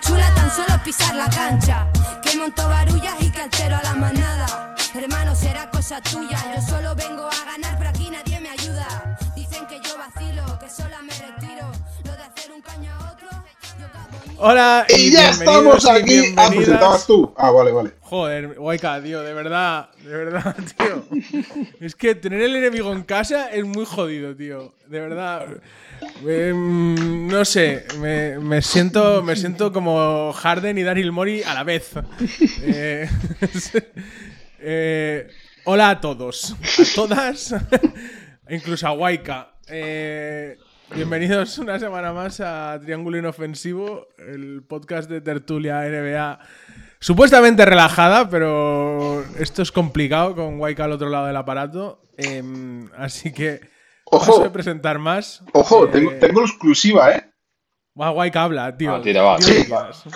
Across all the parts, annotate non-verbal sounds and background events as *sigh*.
chula tan solo pisar la cancha. Que monto barullas y que altero a la manada. Hermano, será cosa tuya. Yo solo vengo a ganar, pero aquí nadie me ayuda. Dicen que yo vacilo, que sola me Hola Y ya bienvenidos estamos y aquí. Ah, bienvenidas. presentabas tú. Ah, vale, vale. Joder, Waika, tío, de verdad, de verdad, *laughs* tío. Es que tener el enemigo en casa es muy jodido, tío. De verdad. Em, no sé, me, me siento, me siento como Harden y Daryl Mori a la vez. Eh, *laughs* eh, hola a todos, a todas, *laughs* incluso a Waika. Eh, bienvenidos una semana más a Triángulo Inofensivo, el podcast de tertulia NBA supuestamente relajada, pero esto es complicado con Waika al otro lado del aparato. Em, así que Ojo. paso de presentar más. Ojo, Eh, tengo, tengo exclusiva, ¿eh? va, Waika habla, tío. Ah, tira, va, sí.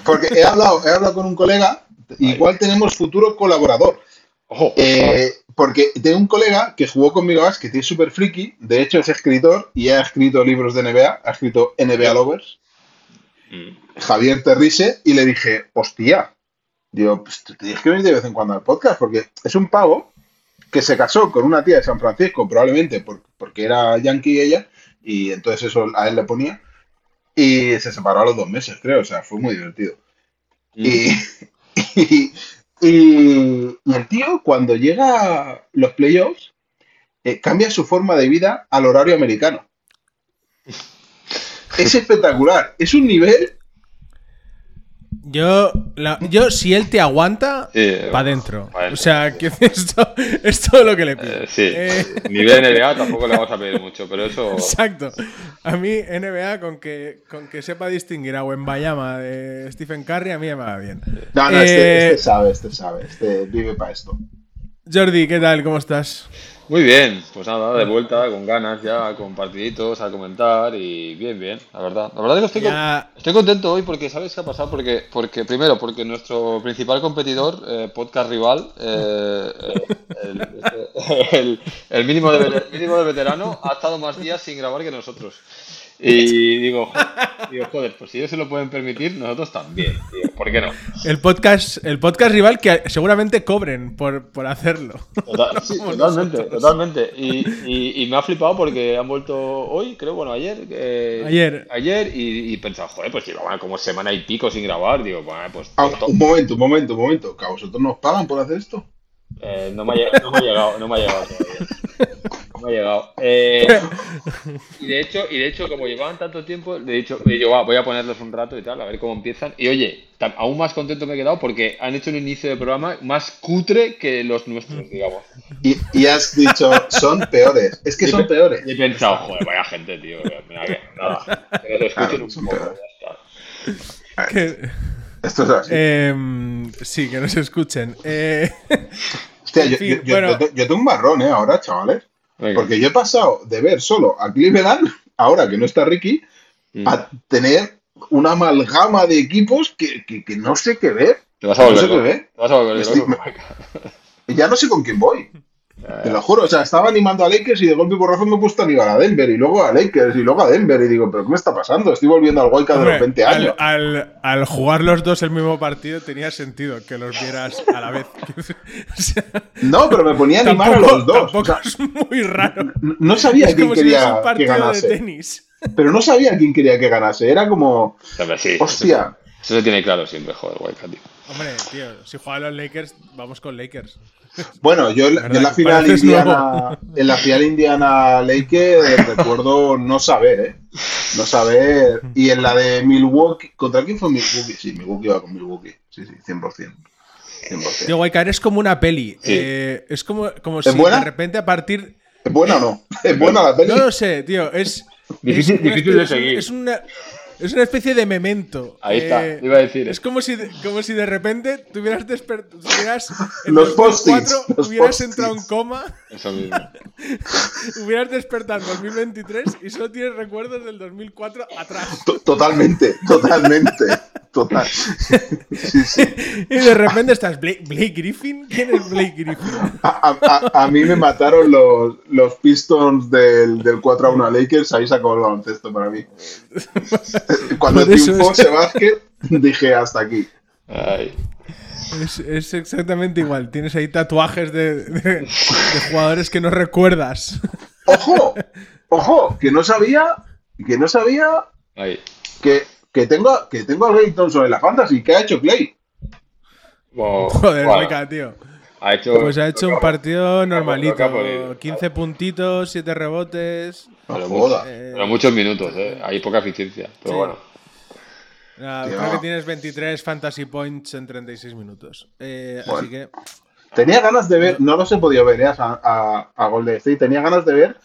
Porque he hablado, he hablado con un colega. Igual tenemos futuro colaborador. Ojo. Eh, porque tengo un colega que jugó conmigo a básquet y es súper friki. De hecho, es escritor y ha escrito libros de NBA. Ha escrito NBA Lovers. Mm. Javier Terrise. Y le dije, hostia. Digo, pues te tienes que venir de vez en cuando al podcast. Porque es un pavo que se casó con una tía de San Francisco, probablemente por- porque era yankee ella. Y entonces eso a él le ponía. Y se separó a los dos meses, creo. O sea, fue muy divertido. Y, *laughs* y, y- el tío, cuando llega los playoffs, eh, cambia su forma de vida al horario americano. Es espectacular. Es un nivel. Yo, la- yo, si él te aguanta, Sí, para adentro. pa' dentro. O sea, que *laughs* esto es todo lo que le pido. Eh, sí, Eh, *laughs* nivel NBA tampoco le vamos a pedir mucho, pero eso. *laughs* Exacto. A mí, NBA, con que, con que sepa distinguir a Wembayama de Stephen Curry, a mí me va bien. No, no, Eh, este, este sabe, este sabe. Este vive para esto. Jordi, ¿qué tal? ¿Cómo estás? Muy bien, pues nada, de vuelta, con ganas ya, con partiditos, a comentar y bien, bien, la verdad. La verdad es que estoy, con- Ya- estoy contento hoy porque, ¿sabes qué ha pasado? Porque, porque primero, porque nuestro principal competidor, eh, podcast rival, eh, eh, el, el- el mínimo, de, vete- mínimo de veterano, ha estado más días sin grabar que nosotros. Y digo, digo, joder, pues si ellos se lo pueden permitir, nosotros también. Digo, ¿por qué no? El podcast, el podcast rival que seguramente cobren por, por hacerlo. Total- *laughs* sí, Como totalmente, nosotros. totalmente. Y, y- y me ha flipado porque han vuelto hoy, creo, bueno, ayer. eh, Ayer. Ayer y, y pensaba, joder, pues llevaban como semana y pico sin grabar. Digo, bueno, pues Ah, un momento, un momento, un momento. ¿Que a vosotros nos pagan por hacer esto? eh, no, me ha, no me ha llegado, no me ha llegado todavía. Me ha llegado. Eh, y de hecho, y de hecho, como llevaban tanto tiempo, le he dicho, he dicho, "Va, voy a ponerlos un rato y tal, a ver cómo empiezan. Y oye, aún más contento me he quedado porque han hecho un inicio de programa más cutre que los nuestros, digamos. Y, y has dicho, son peores. Es que son peores. Y he pensado, joder, vaya gente, tío. Mira que, nada, que nos escuchen un poco, ya está. Esto es así. em, sí, que nos escuchen. Eh, Hostia, en yo, fin, yo- yo- bueno. yo te- yo tengo un marrón, ¿eh? Ahora, chavales. Porque yo he pasado de ver solo a Cleveland, ahora que no está Ricky, Mm. a tener una amalgama de equipos que, que- que no sé qué ver. Te vas a no volver sé qué ver. Te vas a volver Estoy- *laughs* ya no sé con quién voy. Te lo juro. O sea, estaba animando a Lakers y de golpe y porrazo me he puesto a animar a Denver y luego a Lakers y luego a Denver. Y digo, ¿pero qué me está pasando? Estoy volviendo al Wildcard de los 20 años. al, al- al jugar los dos el mismo partido tenía sentido que los vieras a la vez. *laughs* O sea, No, pero me ponía a animar tampoco, a los dos. O tampoco sea, es muy raro. n- no sabía Es quién como si quería un que de ganase. tenis. Pero no sabía quién quería que ganase. Era como, sí, hostia. Eso se tiene claro siempre, joder, guay, tío. Hombre, tío, si juegan los Lakers, vamos con Lakers. Bueno, yo, en la- yo en la ¿Verdad? final Pareces Indiana, en la final Indiana Lakers recuerdo no saber, ¿eh? No saber. Y en la de Milwaukee, ¿contra quién fue Milwaukee? Sí, Milwaukee iba con Milwaukee. Sí, sí, 100%. 100%. Tío, Waikar es como una peli. Sí. Eh, es como, como si buena? de repente a partir. ¿Es buena o no? *laughs* ¿Es buena la peli? No lo sé, tío. Es. Difícil- es difícil de seguir. Es una, es una especie de memento. Ahí está, Eh, iba a decir. Es como si, de, como si de repente tuvieras despertado. *laughs* En Los 2004 post-its, los hubieras entrado en coma, Eso mismo. *laughs* hubieras despertado en 2023 y solo tienes recuerdos del 2004 atrás. To- Totalmente, totalmente. Total. *laughs* Sí, sí. Y de repente estás, Blake, Blake Griffin. ¿Quién es Blake Griffin? A, a- a- a mí me mataron los, los Pistons del, del 4 a 1 a Lakers, ahí sacó el baloncesto para mí. *laughs* Cuando triunfó básquet, dije hasta aquí. Ay. Es, es exactamente igual. Tienes ahí tatuajes de, de- de jugadores que no recuerdas. ¡Ojo! ¡Ojo! Que no sabía, que no sabía que, que tengo, que tengo a Clay Thompson en la fantasy. ¿Qué ha hecho Clay? *laughs* Joder, Wicca, tío. ha hecho, Pues ha hecho un partido normalito. podido. 15 puntitos, 7 rebotes. Pero. Eh, pero muchos minutos, ¿eh? Hay poca eficiencia. Pero Sí. bueno. creo que tienes 23 fantasy points en 36 minutos. Eh, Bueno. Así que. Tenía ganas de ver, no los he podido ver ¿eh? a, a, a Golden State, tenía ganas de ver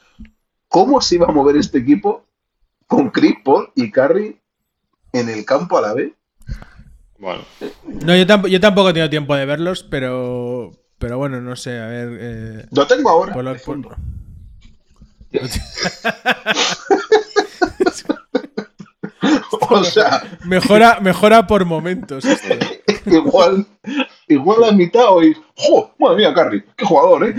cómo se iba a mover este equipo con Chris Paul y Curry en el campo a la vez. Bueno. No, yo, tamp- yo tampoco he tenido tiempo de verlos, pero. Pero bueno, no sé, a ver. Eh, Lo tengo ahora. por lo-. *laughs* O sea, mejora, mejora por momentos. *laughs* igual, igual la mitad hoy. ¡Jo! Madre mía, Curry, qué jugador, ¿eh?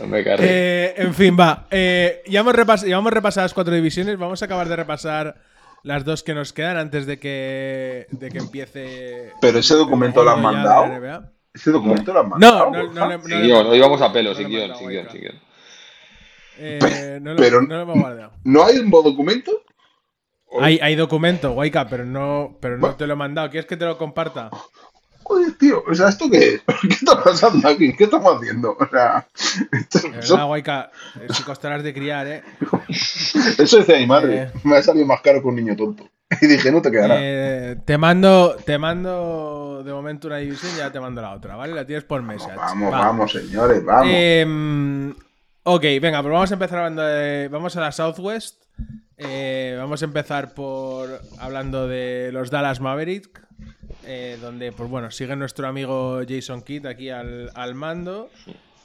No me cargue. Eh, en fin, va. Eh, ya, hemos repas- ya hemos repasado las cuatro divisiones. Vamos a acabar de repasar las dos que nos quedan antes de que, de que empiece. Pero ese documento lo han mandado. la. Ese documento lo han No, mandado. no, no, no sin guion, hoy vamos a pelo, no sin guion, sin guion, sin guion. Eh, no, lo- Pero- no lo hemos guardado. ¿No hay un documento? Hay, hay documento, Waika, pero no, pero no Bueno. te lo he mandado. ¿Quieres que te lo comparta? Joder, tío, o sea, ¿esto qué es? *laughs* ¿Qué está pasando aquí? ¿Qué estamos haciendo? O sea, esto- verdad, Waika, eh, si costarás de criar, ¿eh? *laughs* eso decía mi madre. Eh. Me ha salido más caro que un niño tonto. Y dije, no te quedará. Eh, te mando, te mando de momento una división y ya te mando la otra, ¿vale? La tienes por message. vamos, Va. vamos, señores, vamos. Em, ok, venga, pues vamos a empezar hablando de. Vamos a la Southwest. Eh, vamos a empezar por hablando de los Dallas Maverick. Eh, donde, pues bueno, sigue nuestro amigo Jason Kidd aquí al, al mando.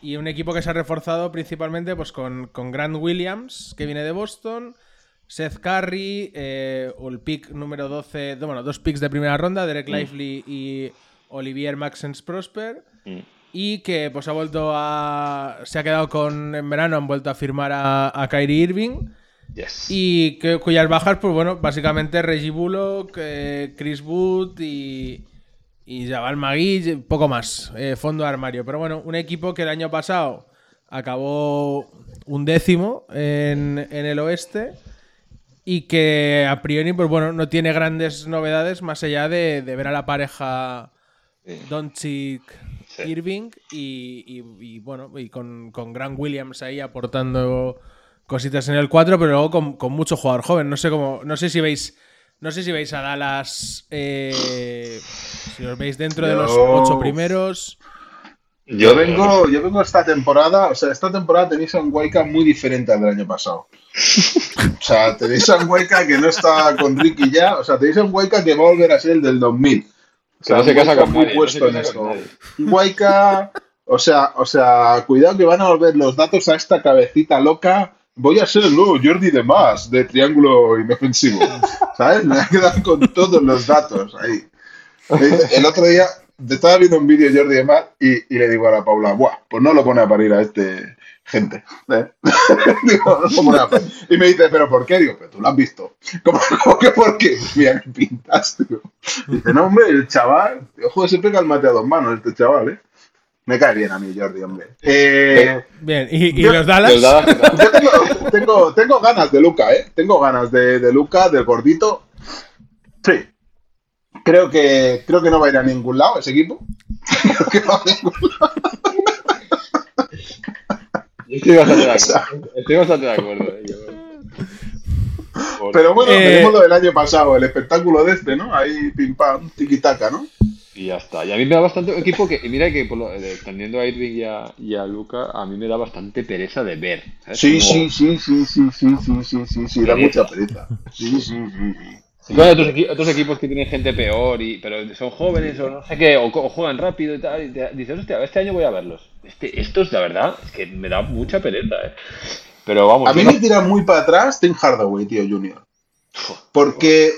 Y un equipo que se ha reforzado principalmente pues, con, con Grant Williams, que viene de Boston. Seth Curry, eh, el pick número 12, bueno, dos picks de primera ronda, Derek Lively y Olivier Maxence Prosper. Mm. Y que pues ha vuelto a. Se ha quedado con. En verano han vuelto a firmar a, a Kyrie Irving. Yes. Y que, cuyas bajas, pues bueno, básicamente Reggie Bullock, eh, Chris Wood y. Y Jabal Magui, poco más. eh, fondo de armario. Pero bueno, un equipo que el año pasado acabó un décimo en, en el oeste. Y que a priori, pues bueno, no tiene grandes novedades más allá de, de ver a la pareja. Doncic. Irving y, y- y, bueno, y con, con Grant Williams ahí aportando cositas en el 4, pero luego con, con mucho jugador joven. No sé cómo, no sé si veis, no sé si veis a Dallas, eh, si os veis dentro de los ocho primeros. Yo vengo, yo vengo esta temporada, o sea, esta temporada tenéis a un Waika muy diferente al del año pasado. O sea, tenéis a un Waika que no está con Ricky ya, o sea, tenéis a un Waika que va a volver a ser el del 2000. O Que no se casa con muy nadie, puesto en esto. Waika, o sea, o sea, cuidado que van a volver los datos a esta cabecita loca. Voy a ser el nuevo Jordi de más de triángulo inofensivo. *laughs* ¿Sabes? Me voy a quedar con todos los datos ahí. El otro día te estaba viendo un vídeo de Jordi de Mar y, y le digo a la Paula, Buah, pues no lo pone a parir a este gente. ¿eh?". *laughs* Digo, "No lo pone a parir". Y me dice, ¿pero por qué? Digo, pero tú lo has visto. ¿Cómo, cómo que por qué? Mira, qué pintas, tío. Dice, no, hombre, el chaval, ojo, se pega el mate a dos manos, este chaval, ¿eh? Me cae bien a mí, Jordi, hombre. Eh, Bien, y, y Yo- los Dallas. Yo tengo, tengo, tengo ganas de Luca, ¿eh? Tengo ganas de, de Luca, del gordito. Sí. Creo que, creo que no va a ir a ningún lado ese equipo. *laughs* Creo que no va a ningún lado. Yo estoy bastante de acuerdo. Estoy bastante de acuerdo. eh, yo- Por- Pero bueno, Eh, veremos lo del año pasado, el espectáculo de este, ¿no? Ahí pim pam, tiquitaca, ¿no? Y ya está. Y a mí me da bastante equipo que, mira que por lo, eh, teniendo a Irving y a, y a Luca, a mí me da bastante pereza de ver. ¿sabes? Sí, Como- sí, sí, sí, sí, sí, sí, sí, sí, sí, da mucha pereza. Sí, sí, sí, sí. Sí, hay otros, equi- otros equipos que tienen gente peor, y, pero son jóvenes o no sé qué, o, juegan rápido y tal. Y te- dices, hostia, este año voy a verlos. Este, estos, la verdad, es que me da mucha pereza, ¿eh? Pero vamos, A mí no- me tira muy para atrás Tim Hardaway, tío, Junior. Porque,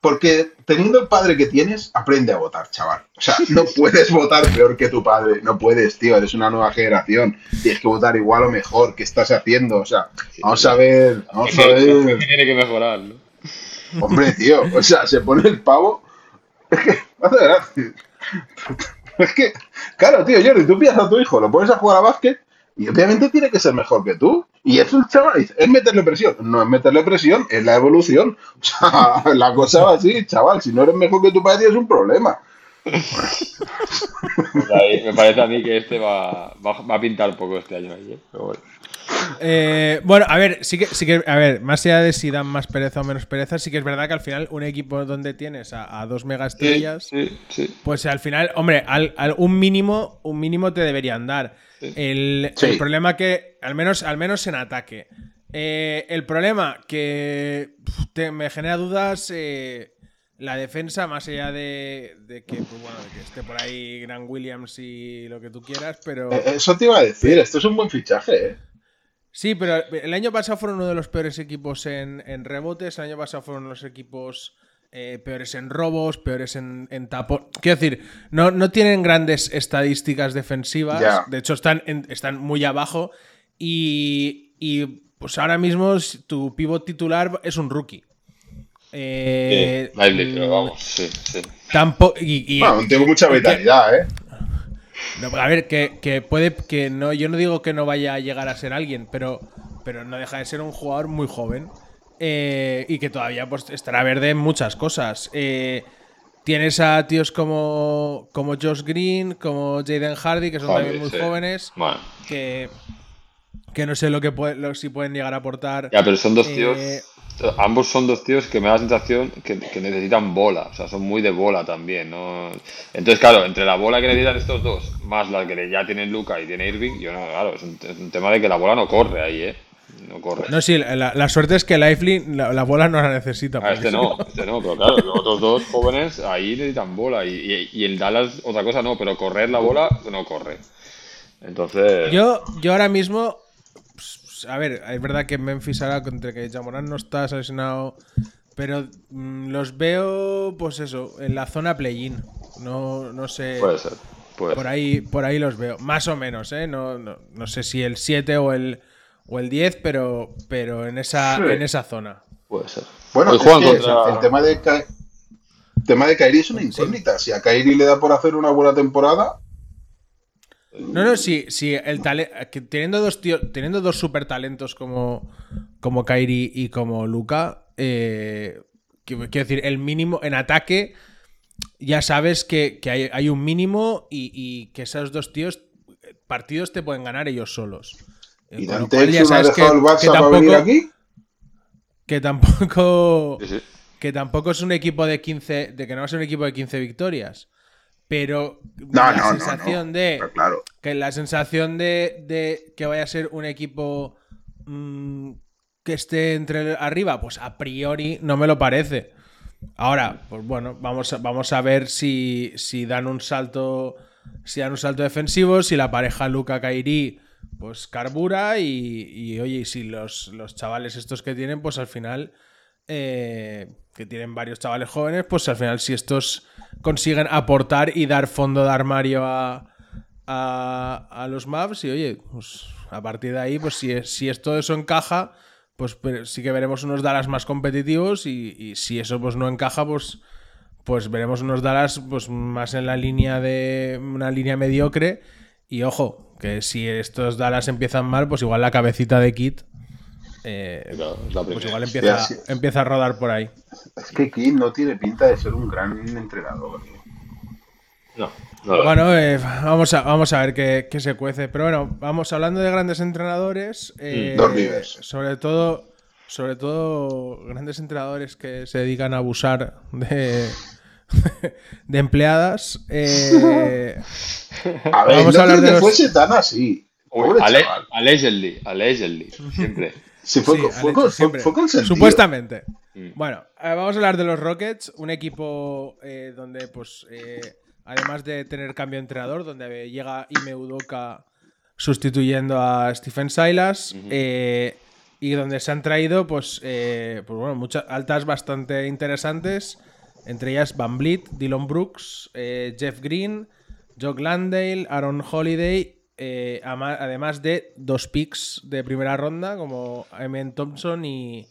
porque teniendo el padre que tienes, aprende a votar, chaval. O sea, no *laughs* puedes votar peor que tu padre. No puedes, tío. Eres una nueva generación. Tienes que votar igual o mejor. ¿Qué estás haciendo? O sea, vamos a ver. Vamos a ver. *laughs* Tiene que mejorar, ¿no? Hombre, tío. O sea, se pone el pavo. Es que, hace gracia. Es que, claro, tío, Jordi, tú pillas a tu hijo, lo pones a jugar a básquet y obviamente tiene que ser mejor que tú. Y es un chaval, es meterle presión. No es meterle presión, es la evolución. *laughs* O sea, la cosa va así, chaval. Si no eres mejor que tu padre, tienes un problema. Pues *laughs* ahí me parece a mí que este va, va, va a pintar poco este año ahí, ¿eh? Pero bueno. Eh, bueno, a ver, sí que, sí que, a ver, más allá de si dan más pereza o menos pereza, sí que es verdad que al final un equipo donde tienes a, a dos mega estrellas, Sí, sí. pues al final, hombre, al, al- un mínimo, un mínimo te deberían dar. El, Sí. el problema que, al menos, al menos en ataque. Eh, el problema que te- me genera dudas eh, la defensa, más allá de, de que, pues, bueno, de que esté por ahí Grant Williams y lo que tú quieras, pero. Eh, Eso te iba a decir, esto es un buen fichaje, ¿eh? Sí, pero el año pasado fueron uno de los peores equipos en, en rebotes, el año pasado fueron los equipos eh, peores en robos, peores en, en tapón. Quiero decir, no, no tienen grandes estadísticas defensivas, de hecho están, en- están muy abajo y, y, pues ahora mismo tu pivot titular es un rookie. Eh, Sí, Lively, pero mm, vamos, sí, sí. Tampoco. Y, y- Bueno, tengo mucha vitalidad, ¿eh? no, a ver, que, que puede que no, yo no digo que no vaya a llegar a ser alguien, pero, pero no deja de ser un jugador muy joven eh, y que todavía pues, estará verde en muchas cosas. Eh, tienes a tíos como, como Josh Green, como Jaden Hardy, que son Hardy, también muy sí. jóvenes, Bueno, que, que no sé lo que puede- lo- si pueden llegar a aportar. ya, pero son dos Eh, tíos. Ambos son dos tíos que me da la sensación que, que necesitan bola, o sea, son muy de bola también, ¿no? Entonces, claro, entre la bola que necesitan estos dos, más la que ya tienen Luca y tiene Irving, yo no, claro, es un, es un tema de que la bola no corre ahí, ¿eh? No corre. No, sí, la, la suerte es que Lively la, la bola no la necesita. Ah, este no, este no, pero claro, los otros dos jóvenes ahí necesitan bola y, y, y el Dallas otra cosa no, pero correr la bola no corre. Entonces, Yo, yo ahora mismo. pues, A ver, es verdad que Memphis ahora, entre que Jamoran no está seleccionado. Pero mm, los veo, pues eso, en la zona play-in. No, no sé. puede ser, puede Por ser. ahí, por ahí los veo. Más o menos, ¿eh? No, no, no sé si el 7 o el, o el 10, pero, pero en, esa, Sí. en esa zona. Puede ser. Bueno, Hoy es juegan que contra- el tema de, Ka- el tema de Kairi es una incógnita. Si a Kairi le da por hacer una buena temporada, No, no, sí, sí, el tale- que teniendo dos tíos, teniendo dos super talentos como, como Kairi y como Luca, eh, quiero decir, el mínimo en ataque, ya sabes que, que hay, hay un mínimo y, y que esos dos tíos eh, partidos te pueden ganar ellos solos. Y Dante cual ya Exum ha sabes dejado el Barça para venir aquí. que tampoco Sí, sí. que tampoco es un equipo de 15, de que no va a ser un equipo de 15 victorias, pero No, la no, sensación no. de claro. que la sensación de, de que vaya a ser un equipo mm, que esté entre arriba, pues a priori no me lo parece. Ahora, pues bueno, vamos a, vamos a ver si, si dan un salto. Si dan un salto defensivo, si la pareja Luca Kairi pues carbura y, y, oye, y si los, los chavales estos que tienen, pues al final, eh, que tienen varios chavales jóvenes, pues al final si estos consiguen aportar y dar fondo de armario a, a, los maps y oye, pues a partir de ahí, pues si, si esto eso encaja, pues sí que veremos unos Dallas más competitivos y, y si eso pues no encaja, pues pues veremos unos Dallas pues más en la línea de una línea mediocre y ojo, que si estos Dallas empiezan mal, pues igual la cabecita de Kit eh, pues igual empieza, Sí, sí. empieza a rodar por ahí. Es que Kim no tiene pinta de ser un gran entrenador. No, no lo- Bueno, eh, vamos, a, vamos a ver qué, qué se cuece. Pero bueno, vamos hablando de grandes entrenadores. eh, sobre todo, sobre todo grandes entrenadores que se dedican a abusar de, *laughs* de empleadas. eh, *laughs* A ver, Vamos no a hablar creo de que los- fuese tan así. Uy, Pobre ale- chaval. allegedly, allegedly, siempre. *laughs* Sí, fue, sí, con- han fue, hecho con- fue, siempre. fue consentido. Supuestamente. Mm. Bueno, eh, vamos a hablar de los Rockets, un equipo eh, donde, pues, eh, además de tener cambio de entrenador, donde llega Ime Udoka sustituyendo a Stephen Silas, eh, y donde se han traído, pues, eh, pues bueno, muchas altas bastante interesantes. Entre ellas Van Vliet, Dylan Brooks, eh, Jeff Green, Jock Landale, Aaron Holiday, eh, además de dos picks de primera ronda como Emin Thompson y,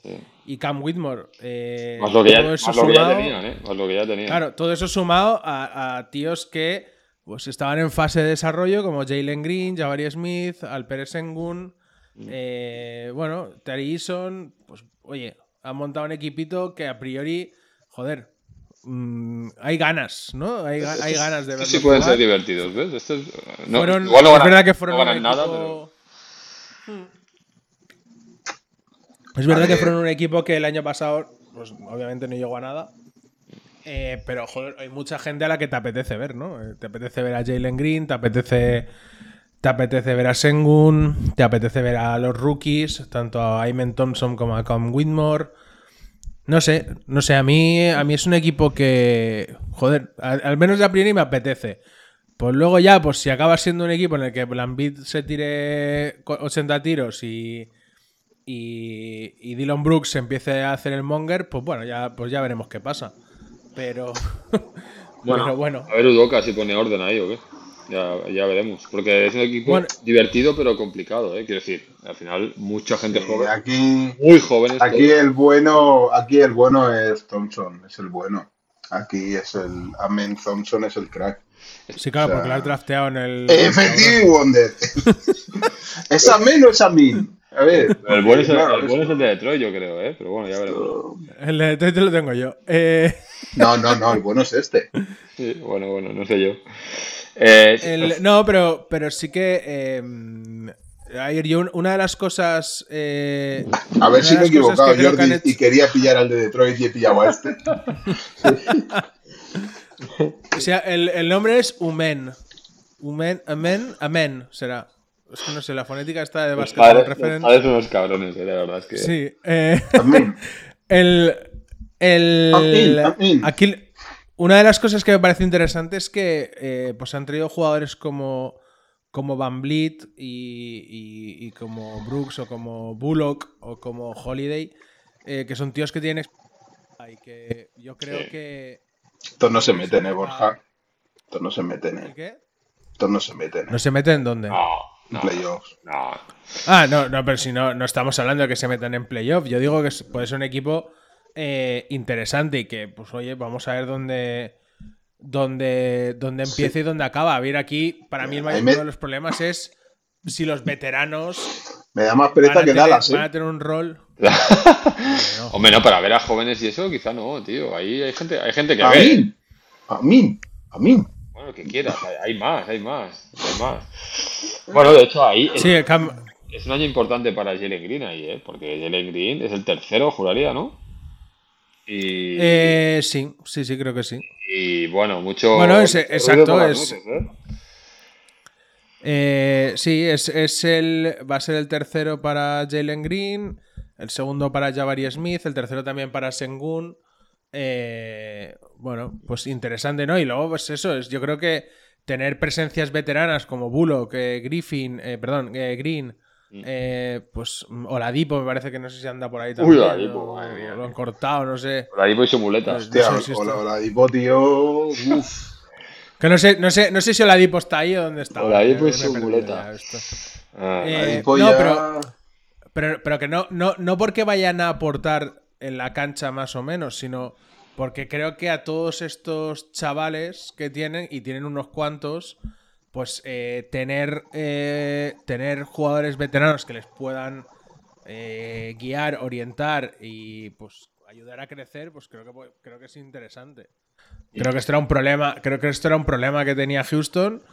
y Cam Whitmore. Eh, Más lo que ya, todo eso más lo que ya sumado- tenían, ¿eh? Más lo que ya tenían. Claro, todo eso sumado a, a tíos que pues, estaban en fase de desarrollo, como Jalen Green, Jabari Smith, Alper Sengun, eh, bueno, Terry Eason, pues oye, han montado un equipito que a priori, joder, mm, hay ganas, ¿no? Hay, ga- hay ganas de verlos sí pueden jugar. ser divertidos, ¿ves? Estos, no, Fueron- igual no es ganan- verdad que fueron no un ganan nada, equipo- pero Es verdad A que ver. fueron un equipo que el año pasado, pues obviamente no llegó a nada. Eh, pero joder, hay mucha gente a la que te apetece ver, ¿no? Eh, Te apetece ver a Jalen Green, te apetece. Te apetece ver a Sengun, te apetece ver a los rookies, tanto a Ayman Thompson como a Cam Whitmore. No sé, no sé, a mí, a mí es un equipo que, joder, al, al menos de a priori me apetece. Pues luego ya, pues si acaba siendo un equipo en el que Lambit se tire co- 80 tiros y, y, y Dylan Brooks empiece a hacer el monger, pues bueno, ya, pues ya veremos qué pasa. Pero *laughs* bueno, pero bueno. a ver Udoka si pone orden ahí o qué. Ya, ya veremos. Porque es un equipo Bueno. divertido pero complicado, ¿eh? Quiero decir, al final mucha gente Eh, joven, aquí, muy jóvenes. aquí todos. el bueno, aquí el bueno es Thompson, es el bueno. Aquí es el Amen Thompson es el crack. sí, claro, o sea, porque lo has drafteado en el. Efectivo Wonder. *laughs* ¿Es Amen o es Amin? A ver. El bueno, es el, claro, el bueno es el de Detroit, yo creo, ¿eh? Pero bueno, ya veremos. El de Detroit lo tengo yo. Eh, No, no, no, el bueno es este. Sí, bueno, bueno, no sé yo. Eh, el- no, pero, pero sí que. eh, ayer yo, un- una de las cosas. eh, A ver si de me he equivocado, que que Jordi, hecho- y quería pillar al de Detroit y he pillado a este. *laughs* O sea, el, el nombre es Umen. Umen, Amen, Amen será. Es que no sé, la fonética está de Basketball padres, los padres son unos cabrones, eh, la verdad es que. Sí. eh, *laughs* el. El. Amin, amin. Aquí. Una de las cosas que me parece interesante es que eh, pues han traído jugadores como. Como Van Vliet y, y- y como Brooks o como Bullock o como Holiday, eh, que son tíos que tienen experiencia y que yo creo Sí. que. Estos no se meten, eh, Borja. Estos no se meten, ¿El eh. qué? Estos no se meten, ¿No eh. se meten en dónde? No, En no, playoffs. no. Ah, no, no, pero si no, no estamos hablando de que se metan en playoff. Yo digo que puede ser un equipo eh, interesante y que, pues oye, vamos a ver dónde, dónde, dónde empieza y dónde acaba. A ver, aquí, para mí el mayor me- uno de los problemas es si los veteranos Me da más van pereza a, que tener, Dallas, van a eh. tener un rol. *laughs* Hombre, no, para ver a jóvenes y eso, quizá no, tío. Ahí hay gente, hay gente que ve. Amin. Amin. Amin. Bueno, que quieras, hay, hay más, hay más, hay más. Bueno, de hecho, ahí es, Sí, el cam- es un año importante para Jalen Green ahí, ¿eh? Porque Jalen Green es el tercero, juraría, ¿no? Y, eh, sí, sí, sí, creo que sí. y bueno, mucho. Bueno, es- mucho exacto, es- ¿eh? Eh, sí, es, es el, va a ser el tercero para Jalen Green, el segundo para Jabari Smith, el tercero también para Sengun. Bueno, pues interesante, ¿no? Y luego, pues eso, es, yo creo que tener presencias veteranas como Bullock, Griffin, perdón, eh, Green, eh, pues Oladipo me parece que no sé si anda por ahí también. Oladipo, o- madre mía. lo han cortado, no sé. Ahí voy su muleta. Pues- Hostia, No sé si hola, esto- hola, Dipo, tío. Uf. *laughs* Que no sé, no sé, no sé si Oladipo está ahí o dónde está. Oladipo y su muleta. Ah, Eh, Oladipo no, ya- pero- Pero, pero que no, no, no porque vayan a aportar en la cancha más o menos, sino porque creo que a todos estos chavales que tienen, y tienen unos cuantos, pues eh, tener, eh, tener jugadores veteranos que les puedan eh, guiar, orientar y pues ayudar a crecer, pues creo que creo que es interesante. Creo que esto era un problema, creo que esto era un problema que tenía Houston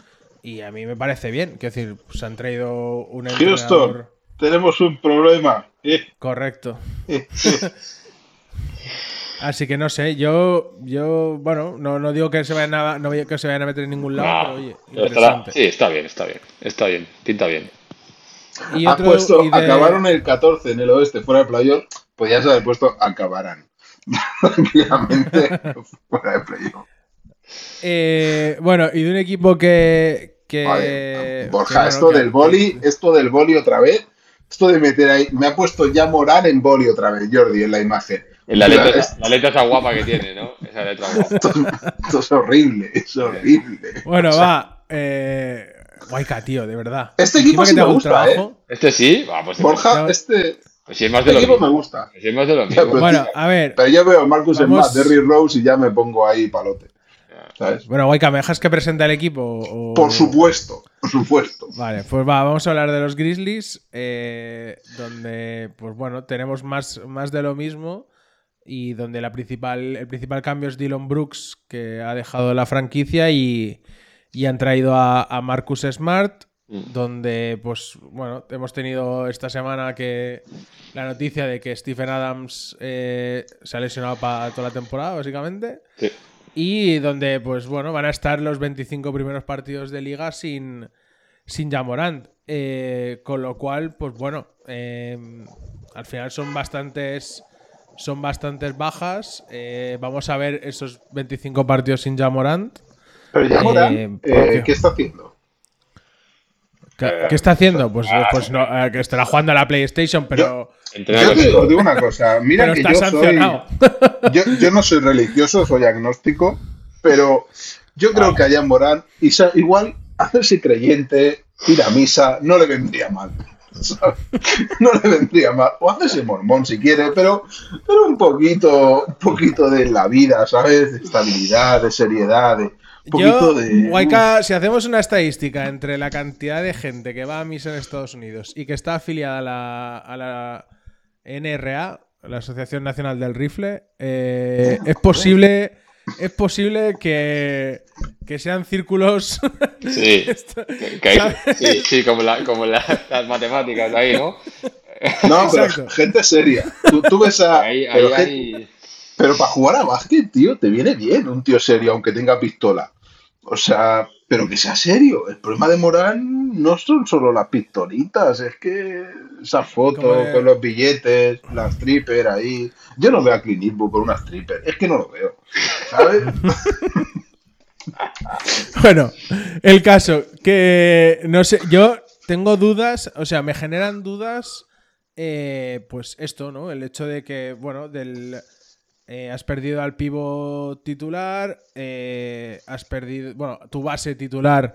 y a mí me parece bien. Quiero decir, pues han traído un Houston, entrenador tenemos un problema. Correcto. *laughs* Así que no sé, yo, yo, bueno, no, no digo que se vayan a, no digo que se vayan a meter en ningún lado, no, pero oye, pero estará- interesante. sí, está bien, está bien. Está bien, pinta bien. Y otro- puesto, y de- acabaron el 14 en el oeste, fuera de playoff. Podías haber puesto acabarán. *laughs* Tranquilamente, *laughs* fuera de playoff. eh, bueno, y de un equipo que. que Vale, Borja, esto que- del boli, esto del boli otra vez, esto de meter ahí, me ha puesto ya morar en boli otra vez, Jordi, en la imagen. La letra, es- la letra esa guapa que tiene, ¿no? Esa letra guapa. *laughs* Esto, esto es horrible, es horrible. Bueno, va. Eh... Guayca, tío, de verdad. Este equipo sí me gusta, trabajo- Este sí, va, pues Borja, Ya- este, pues sí, es más de este lo equipo me gusta. Sí, es más de lo mismo. pero- Bueno, a ver. Pero yo veo a Marcus en más, Derry Rose y ya me pongo ahí palote. ¿Sabes? Bueno, Guayca, ¿me dejas que presente el equipo? o- Por supuesto, por supuesto. Vale, pues va, vamos a hablar de los Grizzlies, eh, donde, pues bueno, tenemos más, más de lo mismo y donde la principal, el principal cambio es Dylan Brooks, que ha dejado la franquicia y, y han traído a, a Marcus Smart, Mm. donde, pues bueno, hemos tenido esta semana que la noticia de que Stephen Adams eh, se ha lesionado para toda la temporada, básicamente. Sí. Y donde, pues bueno, van a estar los 25 primeros partidos de liga sin, sin Jamorant. Eh, con lo cual, pues bueno, eh, al final son bastantes. Son bastantes bajas. Eh, vamos a ver esos 25 partidos sin Jamorant. Pero ya Morán, Eh, eh, ¿por qué? ¿qué está haciendo? ¿Qué, qué está haciendo? Pues, pues no, eh, que estará jugando a la PlayStation, pero, Yo te su- digo, una cosa, *laughs* mira pero que está yo soy, sancionado. yo, yo no soy religioso, soy agnóstico, pero yo creo que a Jan Morán, igual hacerse creyente, ir a misa, no le vendría mal. ¿Sabes? *laughs* No le vendría mal. O hacerse mormón si quiere, pero, pero un poquito, un poquito de la vida, ¿sabes? De estabilidad, de seriedad, de un poquito Yo, de. Guayca, si hacemos una estadística entre la cantidad de gente que va a misa en Estados Unidos y que está afiliada a la, a la NRA, la Asociación Nacional del Rifle, eh, es posible. Es posible que, que sean círculos. Sí. *laughs* Esto- Que- que hay- ¿sabes? sí, sí, como, la- como la- las matemáticas ahí, ¿no? No, pero Exacto. gente seria. Tú, tú ves a. Ahí, pero, ahí, para jugar a básquet, tío, te viene bien un tío serio, aunque tenga pistola. O sea, pero que sea serio. El problema de Morán no son solo las pistolitas, es que esas fotos con los billetes, la stripper ahí. Yo no veo a Clint Eastwood con una stripper, es que no lo veo. ¿Sabes? *laughs* Bueno, el caso, que no sé, yo tengo dudas, o sea, me generan dudas, eh, pues esto, ¿no? El hecho de que, bueno, del eh, has perdido al pivo titular, eh, has perdido, bueno, tu base titular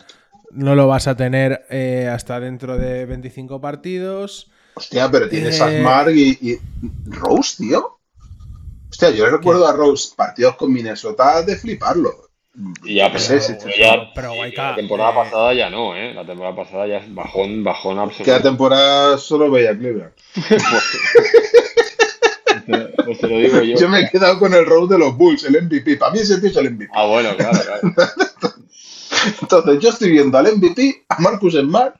no lo vas a tener eh, hasta dentro de 25 partidos. Hostia, pero tienes a y Rose, tío. Hostia, yo le recuerdo a Rose partidos con Minnesota de fliparlo. y ya, pero, Sí, sí, sí. pero ya- Pero, y Guayca, la temporada eh, pasada ya no, ¿eh? La temporada pasada ya es bajón, bajón Que la absoluto. temporada solo veía Cleveland. *laughs* Pues te lo digo yo. Yo me he quedado con el Rose de los Bulls, el MVP. Para mí ese tío es el MVP. Ah, bueno, claro, claro. *laughs* Entonces yo estoy viendo al MVP, a Marcus Smart,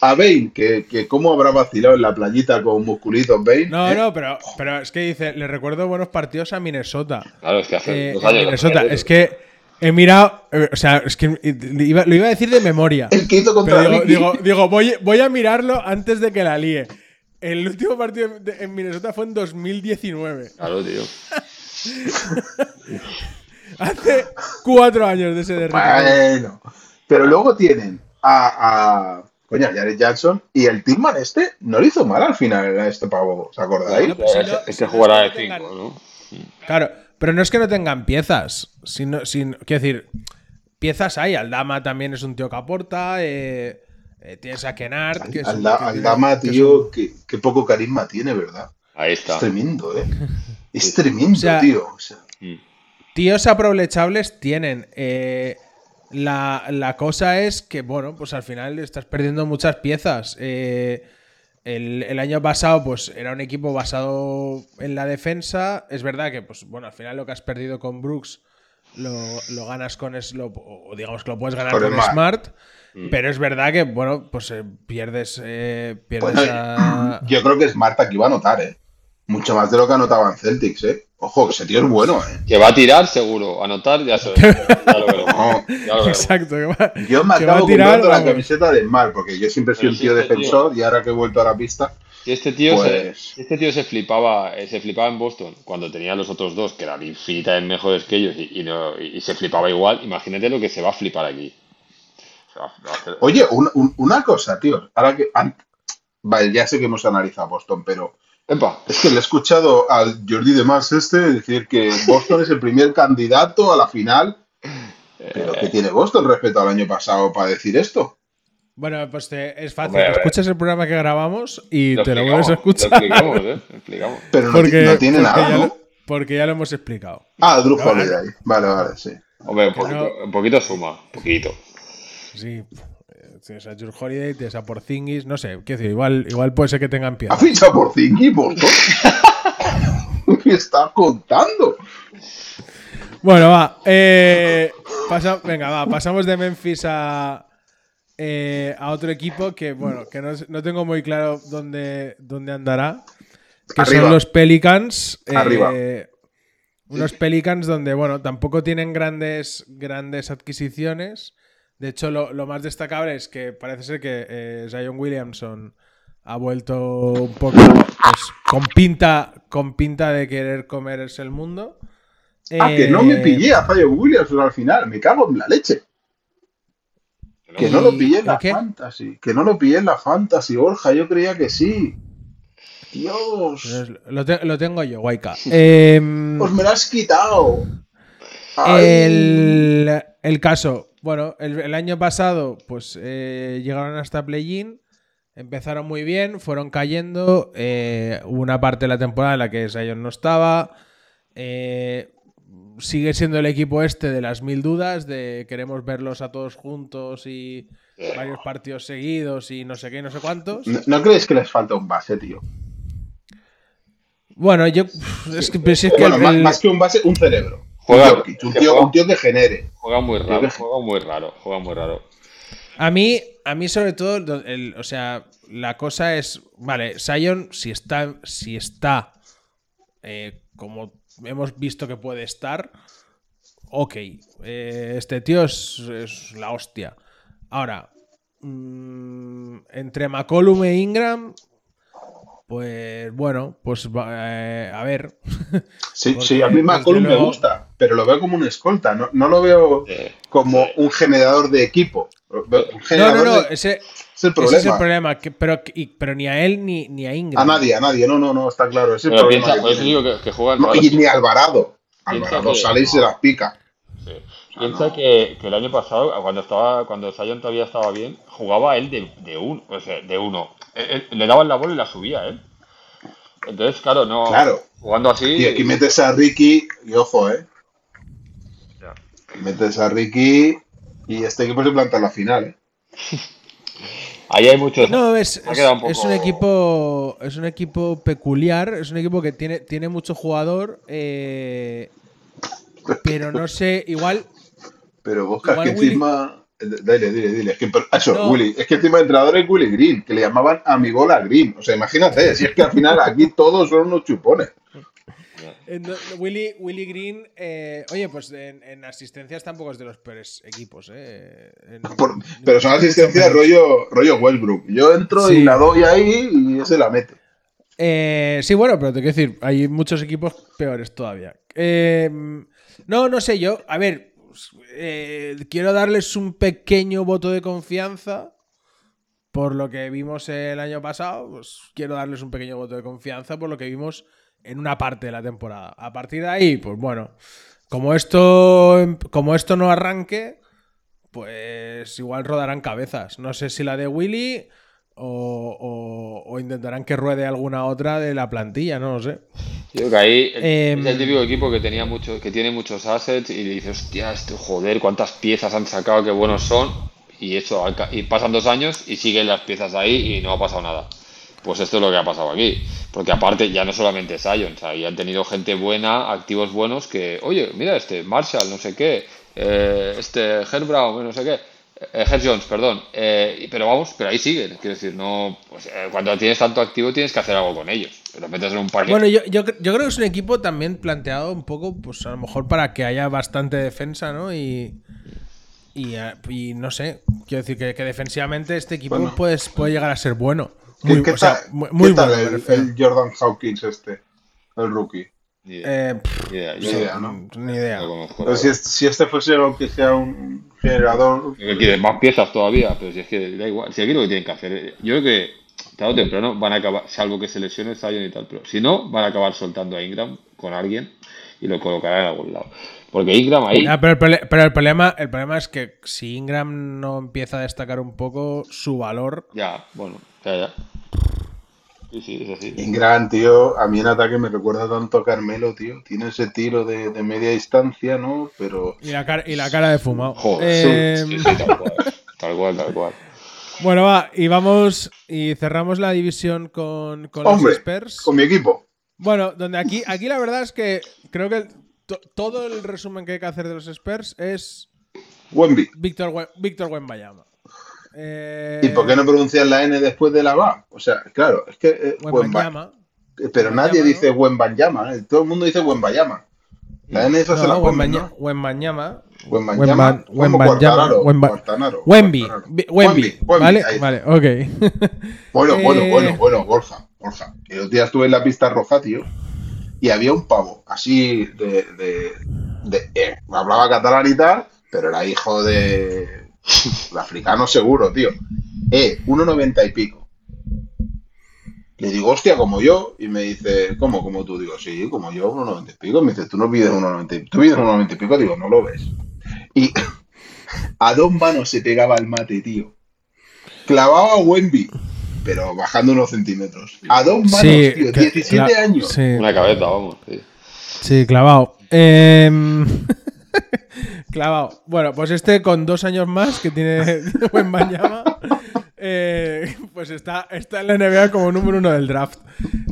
a Bane, que, que cómo habrá vacilado en la playita con musculitos Bane. No, ¿eh? no, pero, pero es que dice, le recuerdo buenos partidos a Minnesota. Claro, es que hace Eh, dos años. Minnesota. Es que he mirado, eh, o sea, es que lo iba, lo iba a decir de memoria. *laughs* El que hizo contra Pero digo, digo, digo, voy, voy a mirarlo antes de que la líe. El último partido de- en Minnesota fue en 2019. Claro, tío. *laughs* Hace cuatro años de ese de Ricky. Bueno. Pero luego tienen a, a coño, a Jared Jackson y el Tillman este no le hizo mal al final a este pavo, ¿os acordáis? Pues Es, es que no jugará de es que no 5, tengan- ¿no? Claro, pero no es que no tengan piezas. Sino, sin, quiero decir, piezas hay. Aldama también es un tío que aporta. eh, eh, tienes a Kennard. Que es un- Alda- que Aldama, tiene- que es tío, un- qué, poco carisma tiene, ¿verdad? Ahí Es está. tremendo, ¿eh? Es tremendo, O sea, tío. O sea, Mm. Tíos aprovechables tienen. eh, la, la cosa es que, bueno, pues al final estás perdiendo muchas piezas. Eh, el, el año pasado, pues era un equipo basado en la defensa. Es verdad que, pues bueno, al final lo que has perdido con Brooks lo, lo ganas con lo, o digamos que lo puedes ganar Con Smart. Smart. Pero es verdad que, bueno, pues eh, pierdes, eh, pierdes Bueno, a. yo creo que Smart aquí va a anotar, ¿eh? Mucho más de lo que anotaban Celtics, ¿eh? Ojo, que ese tío es bueno, ¿eh? Que va a tirar seguro. Anotar, ya, se- *laughs* ya lo veremos. No. Ya lo veremos. Exacto. que va- Yo me acabo comprando la camiseta de Smart, porque yo siempre he sido Pero un tío este tío- defensor y ahora que he vuelto a la pista, Si este tío, Pues- se, este tío se flipaba, eh, se flipaba en Boston cuando tenía a los otros dos que eran infinitamente mejores que ellos y, y no- y se flipaba igual. Imagínate lo que se va a flipar aquí. Oye, un- un- una cosa, tío. Ahora que. Vale, ya sé que hemos analizado a Boston, pero Epa. Es que le he escuchado al Jordi de Mars este decir que Boston es el primer candidato a la final. ¿Pero qué tiene Boston respecto al año pasado para decir esto? Bueno, pues te- es fácil. Hombre. Escuchas el programa que grabamos y Lo te lo vuelves a Lo escuchar. explicamos, ¿eh? Lo *laughs* explicamos. Pero no, Porque, no tiene porque nada, ya ¿no? lo, porque ya lo hemos explicado. Ah, Drew Holiday. Vale, vale, sí. Hombre, un poquito, no- un poquito suma, un poquito. Sí. Eh, Tienes a George Holiday, tienes a Porzingis, no sé, qué decir, igual, igual puede ser que tengan ¿Ha piedad. fichado por Zingy, Boston? ¿Qué *laughs* está contando? Bueno, va. eh, pasa- venga, va. Pasamos de Memphis a, eh, a otro equipo que, bueno, que no, no tengo muy claro dónde, dónde andará. Que Arriba. son los Pelicans. eh, Arriba. Unos Pelicans donde, bueno, tampoco tienen grandes, grandes adquisiciones. De hecho, lo, lo más destacable es que parece ser que eh, Zion Williamson ha vuelto un poco pues, con pinta con pinta de querer comerse el mundo. Ah, que no me Eh, pillé a Zion Williamson al final. Me cago en la leche. Que no lo pillé en la ¿Qué? fantasy. Que no lo pillé en la fantasy, Borja. Yo creía que sí. Dios. Pues lo, te- lo tengo yo, Waika. *laughs* Em, Pues me lo has quitado. Ay. el, el caso, bueno, el, el año pasado, pues eh, llegaron hasta play-in, empezaron muy bien, fueron cayendo. eh, hubo una parte de la temporada en la que Zion no estaba. eh, sigue siendo el equipo este de las mil dudas, de queremos verlos a todos juntos y varios partidos seguidos y no sé qué, no sé cuántos. ¿No, no crees que les falta un base, tío? Bueno, yo. Es que, es que Bueno, el- más, el- más que un base, un cerebro. Juega- un, tío, un tío que genere. Juega muy raro, juega muy raro, juega muy raro. A mí, a mí sobre todo, el- o sea, la cosa es, vale, Sion, si está, si está eh, como hemos visto que puede estar, ok, eh, este tío es, es la hostia. Ahora, mm, entre McCollum e Ingram, pues bueno, pues va- eh, a ver. *laughs* Sí, sí, a mí McCollum me gusta, pero lo veo como un escolta. No, no lo veo como un generador de equipo. Un No, generador no, no, de- ese, es el ese problema. es el problema, que- pero, y- pero ni a él ni, ni a Ingram. A nadie, a nadie. No, no, no, está claro. Es el Pero problema. piensa, que digo juegan No, y ni Alvarado. Piensa Alvarado que- sale y se las pica. Sí. Piensa que, que el año pasado, cuando estaba, cuando Sion todavía estaba bien, jugaba él de, de, un, o sea, de uno. Él- él- le daban la bola y la subía él. Entonces, claro, no. Claro. Jugando así. Y aquí metes a Ricky y ojo, ¿eh? Ya. Metes a Ricky y este equipo se planta en la final, ¿eh? *laughs* Ahí hay muchos. No, es, es, un es poco- un equipo. Es un equipo peculiar. Es un equipo que tiene, tiene mucho jugador. eh, pero no sé, igual. Pero Bosca, Igual que Willy- encima. Dile, dile, dile. Es que, pero- eso, No. Willy. Es que encima el entrenador es Willy Green, que le llamaban Amigola Green. O sea, imagínate, si es que al final aquí todos son unos chupones. eh, no- Willy, Willy Green. eh, oye, pues en, en asistencias tampoco es de los peores equipos. Eh, en- Por- pero son asistencias rollo, rollo Westbrook. Yo entro Sí. y la doy ahí y ese la mete. Eh, sí, bueno, pero te quiero decir, hay muchos equipos peores todavía. Eh, no, no sé yo. A ver, eh, quiero darles un pequeño voto de confianza. Por lo que vimos el año pasado, pues quiero darles un pequeño voto de confianza por lo que vimos en una parte de la temporada. A partir de ahí, pues bueno, como esto, como esto no arranque, pues igual rodarán cabezas. No sé si la de Willy o, o- o intentarán que ruede alguna otra de la plantilla, no lo sé. Yo creo que ahí Em, es el típico equipo que tenía mucho, que tiene muchos assets y dices, hostia, este, joder, cuántas piezas han sacado, qué buenos son. Y eso, y pasan dos años y siguen las piezas ahí y no ha pasado nada. Pues esto es lo que ha pasado aquí. Porque aparte, ya no solamente Sion, o sea, ya han tenido gente buena, activos buenos que, oye, mira este, Marshall, no sé qué, eh, este, Herb Brown, no sé qué, eh, Herb Jones, perdón. eh, pero vamos, pero ahí siguen. Quiero decir, no, pues, eh, cuando tienes tanto activo tienes que hacer algo con ellos. Los metes en un parque. Bueno, yo, yo, yo creo que es un equipo también planteado un poco, pues a lo mejor para que haya bastante defensa, ¿no? Y, y, eh, y no sé, quiero decir que, que defensivamente este equipo Bueno. puede, puede llegar a ser bueno. ¿Qué, Muy, qué o sea, tal, muy, qué muy tal bueno. el, el Jordan Hawkins este? El rookie. Ni idea, Eh, pff, ni idea, yo no- idea, ¿no? ni idea. Pero si, es- si este fuese aunque sea un generador. Quieren más piezas todavía, pero si es que da igual. Si aquí lo que tienen que hacer, yo creo que tarde o temprano van a acabar, salvo que se lesione Zion y tal, pero si no, van a acabar soltando a Ingram con alguien y lo colocarán en algún lado. Porque Ingram ahí, Ah, pero el, prole- pero el problema, el problema es que si Ingram no empieza a destacar un poco su valor. ya, bueno, ya, ya. Sí, sí, es así. Ingram, tío, a mí en ataque me recuerda tanto a Carmelo, tío. Tiene ese tiro de, de media distancia, ¿no? Pero Y la cara, y la cara de fumado. Joder, Eh, sí, sí, tal cual, tal cual, tal cual. Bueno, va, y vamos y cerramos la división con, con Hombre, los Spurs. con mi equipo. Bueno, donde aquí, aquí la verdad es que creo que el- to- todo el resumen que hay que hacer de los Spurs es Wemby. Víctor Víctor Wembanyama. Eh, ¿Y por qué no pronuncias la N después de la va? O sea, claro, es que. eh, Wembanyama. pero nadie Wembanyama, dice ¿no? Wembanyama, ¿eh? todo el mundo dice Wembayama. La N esa se la No, ponen, ¿no? Wembanyama. Wembanyama. Wembanyama, Quartararo, Wemba- Quartararo, Wemby. Wemby. ¿Vale? Vale, ok. *laughs* Bueno, bueno, Eh, bueno, bueno, Borja, Borja. El otro día estuve en la pista roja, tío, y había un pavo así de. de, de- eh, hablaba catalán y tal, pero era hijo de. De *laughs* africano seguro, tío. Eh, 1,90 y pico. Le digo, hostia, como yo, y me dice, ¿cómo? Como tú, digo, sí, como yo, 1,90 y pico. Me dice, tú no pides 1,90 y tú pides 1,90 y pico, digo, no lo ves. Y *laughs* a dos manos se pegaba el mate, tío. Clavaba a Wemby, pero bajando unos centímetros. A dos manos, Sí, tío, que- 17 cla- años. Sí, Una cabeza, vamos. sí. sí, clavado. Em, *laughs* clavado. Bueno, pues este con dos años más que tiene *laughs* Wembanyama, eh, pues está, está en la NBA como número uno del draft.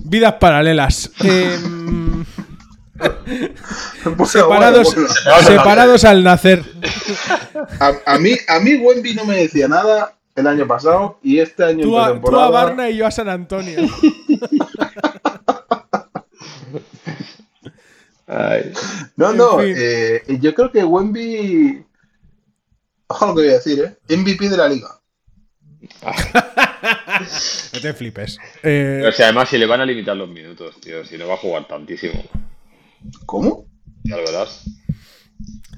Vidas paralelas. Em, *laughs* Bueno, separados separados al nacer. A, a mí, a mí Wemby no me decía nada el año pasado y este año Tú a, tú a. Barna y yo a San Antonio. *laughs* Ay. No, no, eh, yo creo que Wemby. Ojo lo que voy a decir, ¿eh? MVP de la liga. *laughs* No te flipes. Eh, Pero si además si le van a limitar los minutos, tío, si no va a jugar tantísimo. ¿Cómo? Ya lo verás.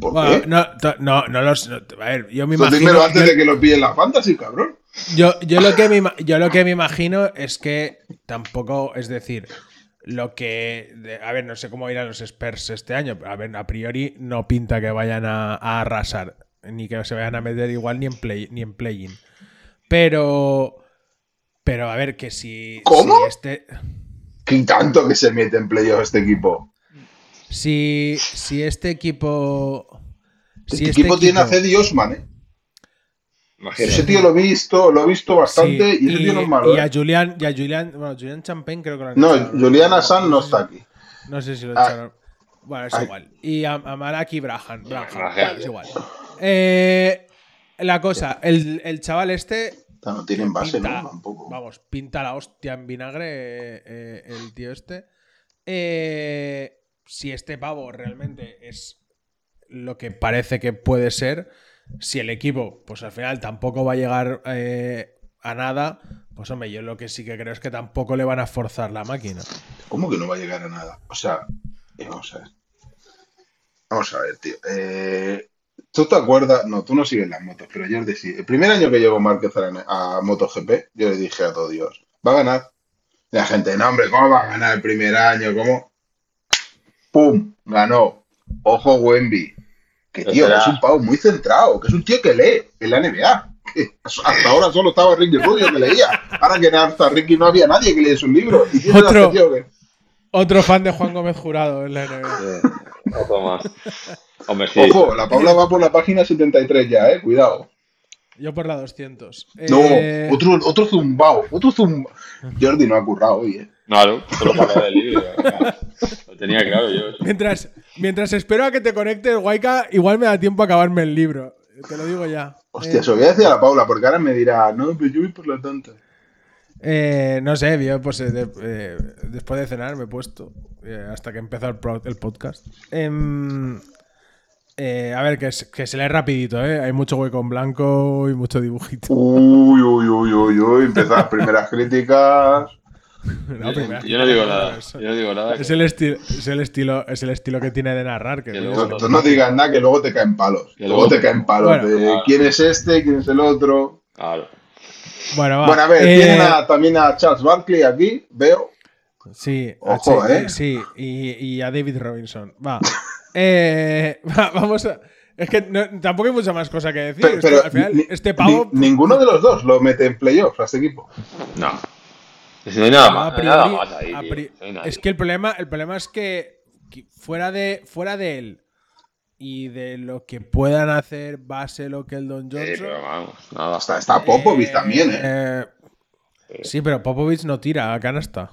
¿Por bueno, qué? no, no, no los. no- a ver, yo me Pues imagino. dímelo antes de que lo pillen la fantasy, cabrón. Yo, yo, lo que me, yo lo que me imagino es que tampoco, es decir, lo que. a ver, no sé cómo irán los Spurs este año, a ver, a priori no pinta que vayan a, a arrasar, ni que se vayan a meter igual ni en play, ni en play-in. Pero. Pero a ver, que si. ¿Cómo? Si este. ¿Qué tanto que se mete en playoff este equipo? Si, si este equipo. Este, Si este equipo, tiene a Cedi Osman, ¿eh? Imagínate. Ese tío lo he visto, lo he visto bastante Sí, y ese tío no es malo. y a ¿eh? Julian, y a Julian, bueno, Julian Champagne creo que lo han No, echado, Julian Assange no está aquí. No sé si lo Ah. echaron. Bueno, es Ay. igual. Y a, a Malaki Brahan. Bueno, es igual. Eh, la cosa, el, el chaval este. No tienen base, pinta- ¿no? Tampoco. Vamos, pinta la hostia en vinagre eh, eh, el tío este. Eh, si este pavo realmente es lo que parece que puede ser, si el equipo, pues al final tampoco va a llegar eh, a nada, pues hombre, yo lo que sí que creo es que tampoco le van a forzar la máquina. ¿Cómo que no va a llegar a nada? O sea, eh, vamos a ver. Vamos a ver, tío. Eh, ¿Tú te acuerdas? No, tú no sigues las motos, pero Jordi sí. El primer año que llegó Márquez a, a MotoGP, yo le dije a todo Dios, va a ganar. Y la gente, no, hombre, ¿cómo va a ganar el primer año? ¿Cómo? ¡Pum! Ganó. Ojo, Wemby. Que tío, Espera. es un pavo muy centrado, que es un tío que lee en la NBA. Que hasta ahora solo estaba Ricky Rubio que leía. Ahora que hasta Ricky no había nadie que lee sus libros. Y tiene Otro. este tío que- Otro fan de Juan Gómez Jurado en la NBA. Otro más. Hombre, sí. Ojo, la Paula va por la página 73 ya, eh, cuidado. Yo por la 200. No, Eh, otro, otro zumbao, otro zumbao. Jordi no ha currado hoy, eh. Claro, solo para *laughs* leer el libro. Lo tenía claro yo. eso. mientras, mientras espero a que te conectes, Waika, igual me da tiempo a acabarme el libro. Te lo digo ya. Hostia, Eh, se lo voy a decir a la Paula, porque ahora me dirá, no, pero yo voy por la tanta. eh, no sé, yo pues eh, de- eh, después de cenar me he puesto eh, hasta que empezó el, pro- el podcast. Em, eh, a ver, que, se- que se lee rapidito, ¿eh? Hay mucho hueco en blanco y mucho dibujito. Uy, uy, uy, uy, uy, empezar las primeras críticas. *laughs* No, primera- Yo no digo nada. Es, Yo no digo nada. es el estilo, es, el estilo, es el estilo que tiene de narrar. Que Que no- luego Tú, no digas nada que luego te caen palos. Que Luego te caen palos Bueno. de quién es este, quién es el otro. Claro. Bueno, va. Bueno, a ver, Eh, tienen a- también a Charles Barkley aquí, veo. Sí, Ojo, ¿eh? sí, y, y a David Robinson. Va. *laughs* Eh, *laughs* va, vamos a. Es que no- tampoco hay mucha más cosa que decir. Pero, al final, ni- este pavo. ni- ninguno de los dos lo mete en playoffs a este equipo. No. Es que no hay nada a más, no hay nada priori- más ahí, a tío. pri- No hay nadie. es que el problema, el problema es que fuera de, fuera de él y de lo que puedan hacer base lo que el Don Sí, Johnson. pero vamos, nada. Está, está Popovich eh, también, ¿eh? eh, Sí, pero Popovich no tira a canasta.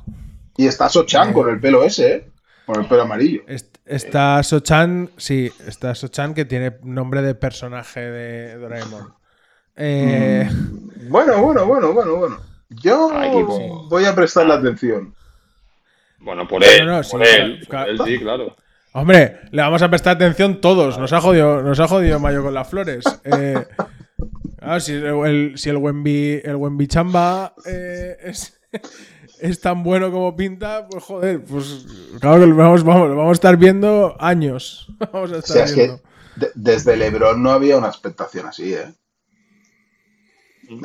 Y está Sochan con el pelo ese, ¿eh? Con el pelo amarillo. Est- Está Sochan, sí, está Sochan que tiene nombre de personaje de Doraemon. Eh, Bueno, bueno, bueno, bueno, bueno. Yo equipo. voy a prestarle atención. Bueno, por él, No, no, por sí, él, claro. por él sí, claro. Hombre, le vamos a prestar atención todos. Nos ha jodido, nos ha jodido Mayo con las flores. *laughs* Eh, claro, si el, si el Wemby, el Wemby Chamba eh, es, *laughs* es tan bueno como pinta, pues joder, pues claro que lo vamos, vamos, lo vamos a estar viendo años. *laughs* Vamos a O estar sea, es que desde LeBron no había una expectación así, ¿eh?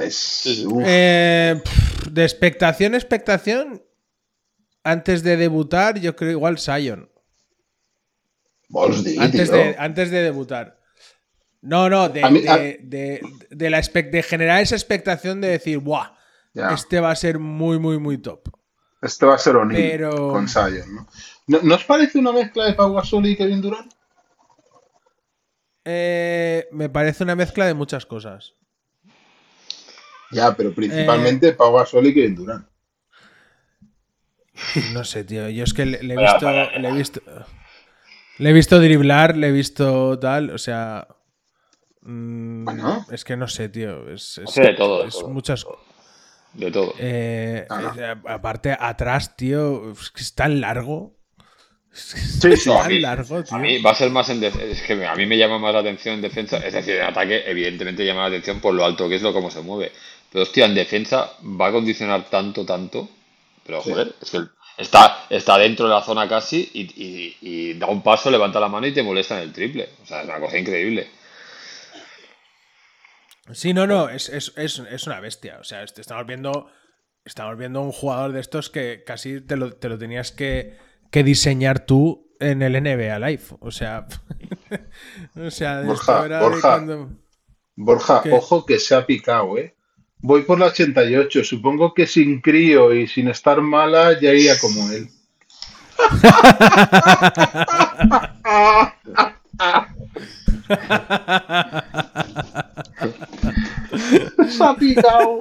Es, Eh, pff, de expectación, expectación. Antes de debutar, yo creo igual Sion. Antes de, antes de debutar. No, no, de, A mí- a- de, de- de la espe- de generar esa expectación de decir, ¡buah! Este va a ser muy, muy, muy top. Este va a ser O'Neal Pero- con Zion, ¿no? ¿no? ¿No os parece una mezcla de Pau Gasol y Kevin Durant? Eh, me parece una mezcla de muchas cosas. Ya, pero Eh. principalmente Pau Gasol y Kevin Durant. No sé, tío. Yo es que le, le he Para, visto. para, Le he visto. Le he visto driblar, le he visto tal. O sea. mm, Bueno. Es que no sé, tío. Es, es- de todo, de es todo, muchas. De todo. eh, Ah. eh, aparte, atrás, tío. Es que es tan largo. Es que es Sí, sí. No, a tan mí- largo, tío. A mí va a ser más en defensa. Es que a mí me llama más la atención en defensa. Es decir, en ataque, evidentemente llama la atención por lo alto que es, lo cómo se mueve. Pero hostia, en defensa va a condicionar tanto, tanto. Pero Sí. joder, es que está, está dentro de la zona casi y, y- y da un paso, levanta la mano y te molesta en el triple. O sea, es una cosa increíble. Sí, no, no, es, es, es, es una bestia. O sea, est- estamos viendo, estamos viendo un jugador de estos que casi te lo, te lo tenías que, que diseñar tú en el NBA Live. O sea, *laughs* o sea, de Borja, de Borja. cuando- Borja, ojo que se ha picado, ¿eh? Voy por la 88. Supongo que sin crío y sin estar mala ya iría como él. se ha picado.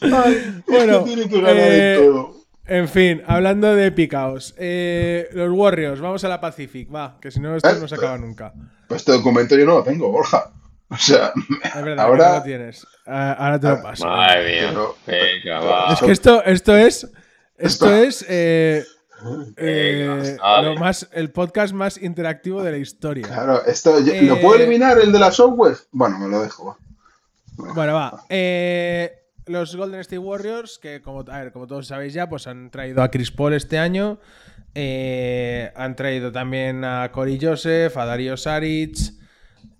Ay, Bueno, tiene que ganar en eh, todo. En fin, hablando de picaos. eh, los Warriors, vamos a la Pacific, va, que si no esto Eh, no se acaba nunca. Pues este documento yo no lo tengo, Borja. *laughs* O sea, Es verdad, ahora lo tienes. Ah, Ahora te lo paso. Madre mía. Pero- Venga, va. Es que esto, esto es. Esto es. eh, *laughs* eh, lo más, el podcast más interactivo de la historia. Claro, esto, ¿lo Eh, puedo eliminar el de la software? Bueno, me lo dejo. va. Bueno, va. Eh, los Golden State Warriors, que como, a ver, como todos sabéis ya, pues han traído a Chris Paul este año. Eh, han traído también a Cory Joseph, a Dario Saric.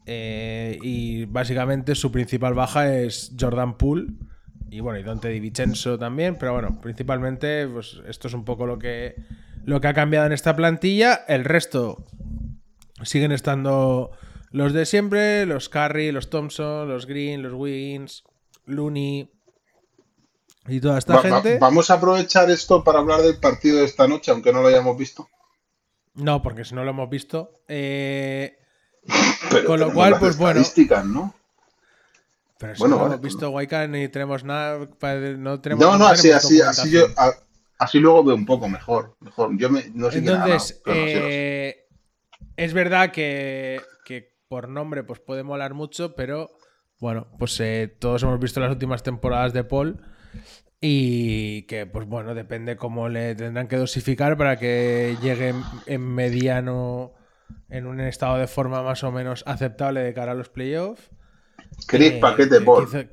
Eh, y básicamente su principal baja es Jordan Poole. Y bueno, y Dante Di Vincenzo también. Pero bueno, principalmente, pues esto es un poco lo que, lo que ha cambiado en esta plantilla. El resto siguen estando los de siempre: los Curry, los Thompson, los Green, los Wiggins, Looney y toda esta Va- va- gente. vamos a aprovechar esto para hablar del partido de esta noche, aunque no lo hayamos visto. No, porque si no lo hemos visto. Eh, Pero Con lo cual, pues, bueno. pero si Bueno, no vale, hemos visto, Waika, ni tenemos nada. No, tenemos, No, no, así, así, así yo, a- así luego veo un poco mejor. mejor. Yo me, no sé quién ha Entonces, eh, es verdad que, que por nombre pues puede molar mucho, pero bueno, pues eh, todos hemos visto las últimas temporadas de Paul y que pues bueno, depende cómo le tendrán que dosificar para que llegue en, en mediano, en un estado de forma más o menos aceptable de cara a los playoffs. Chris, Eh, paquete que por. quizá-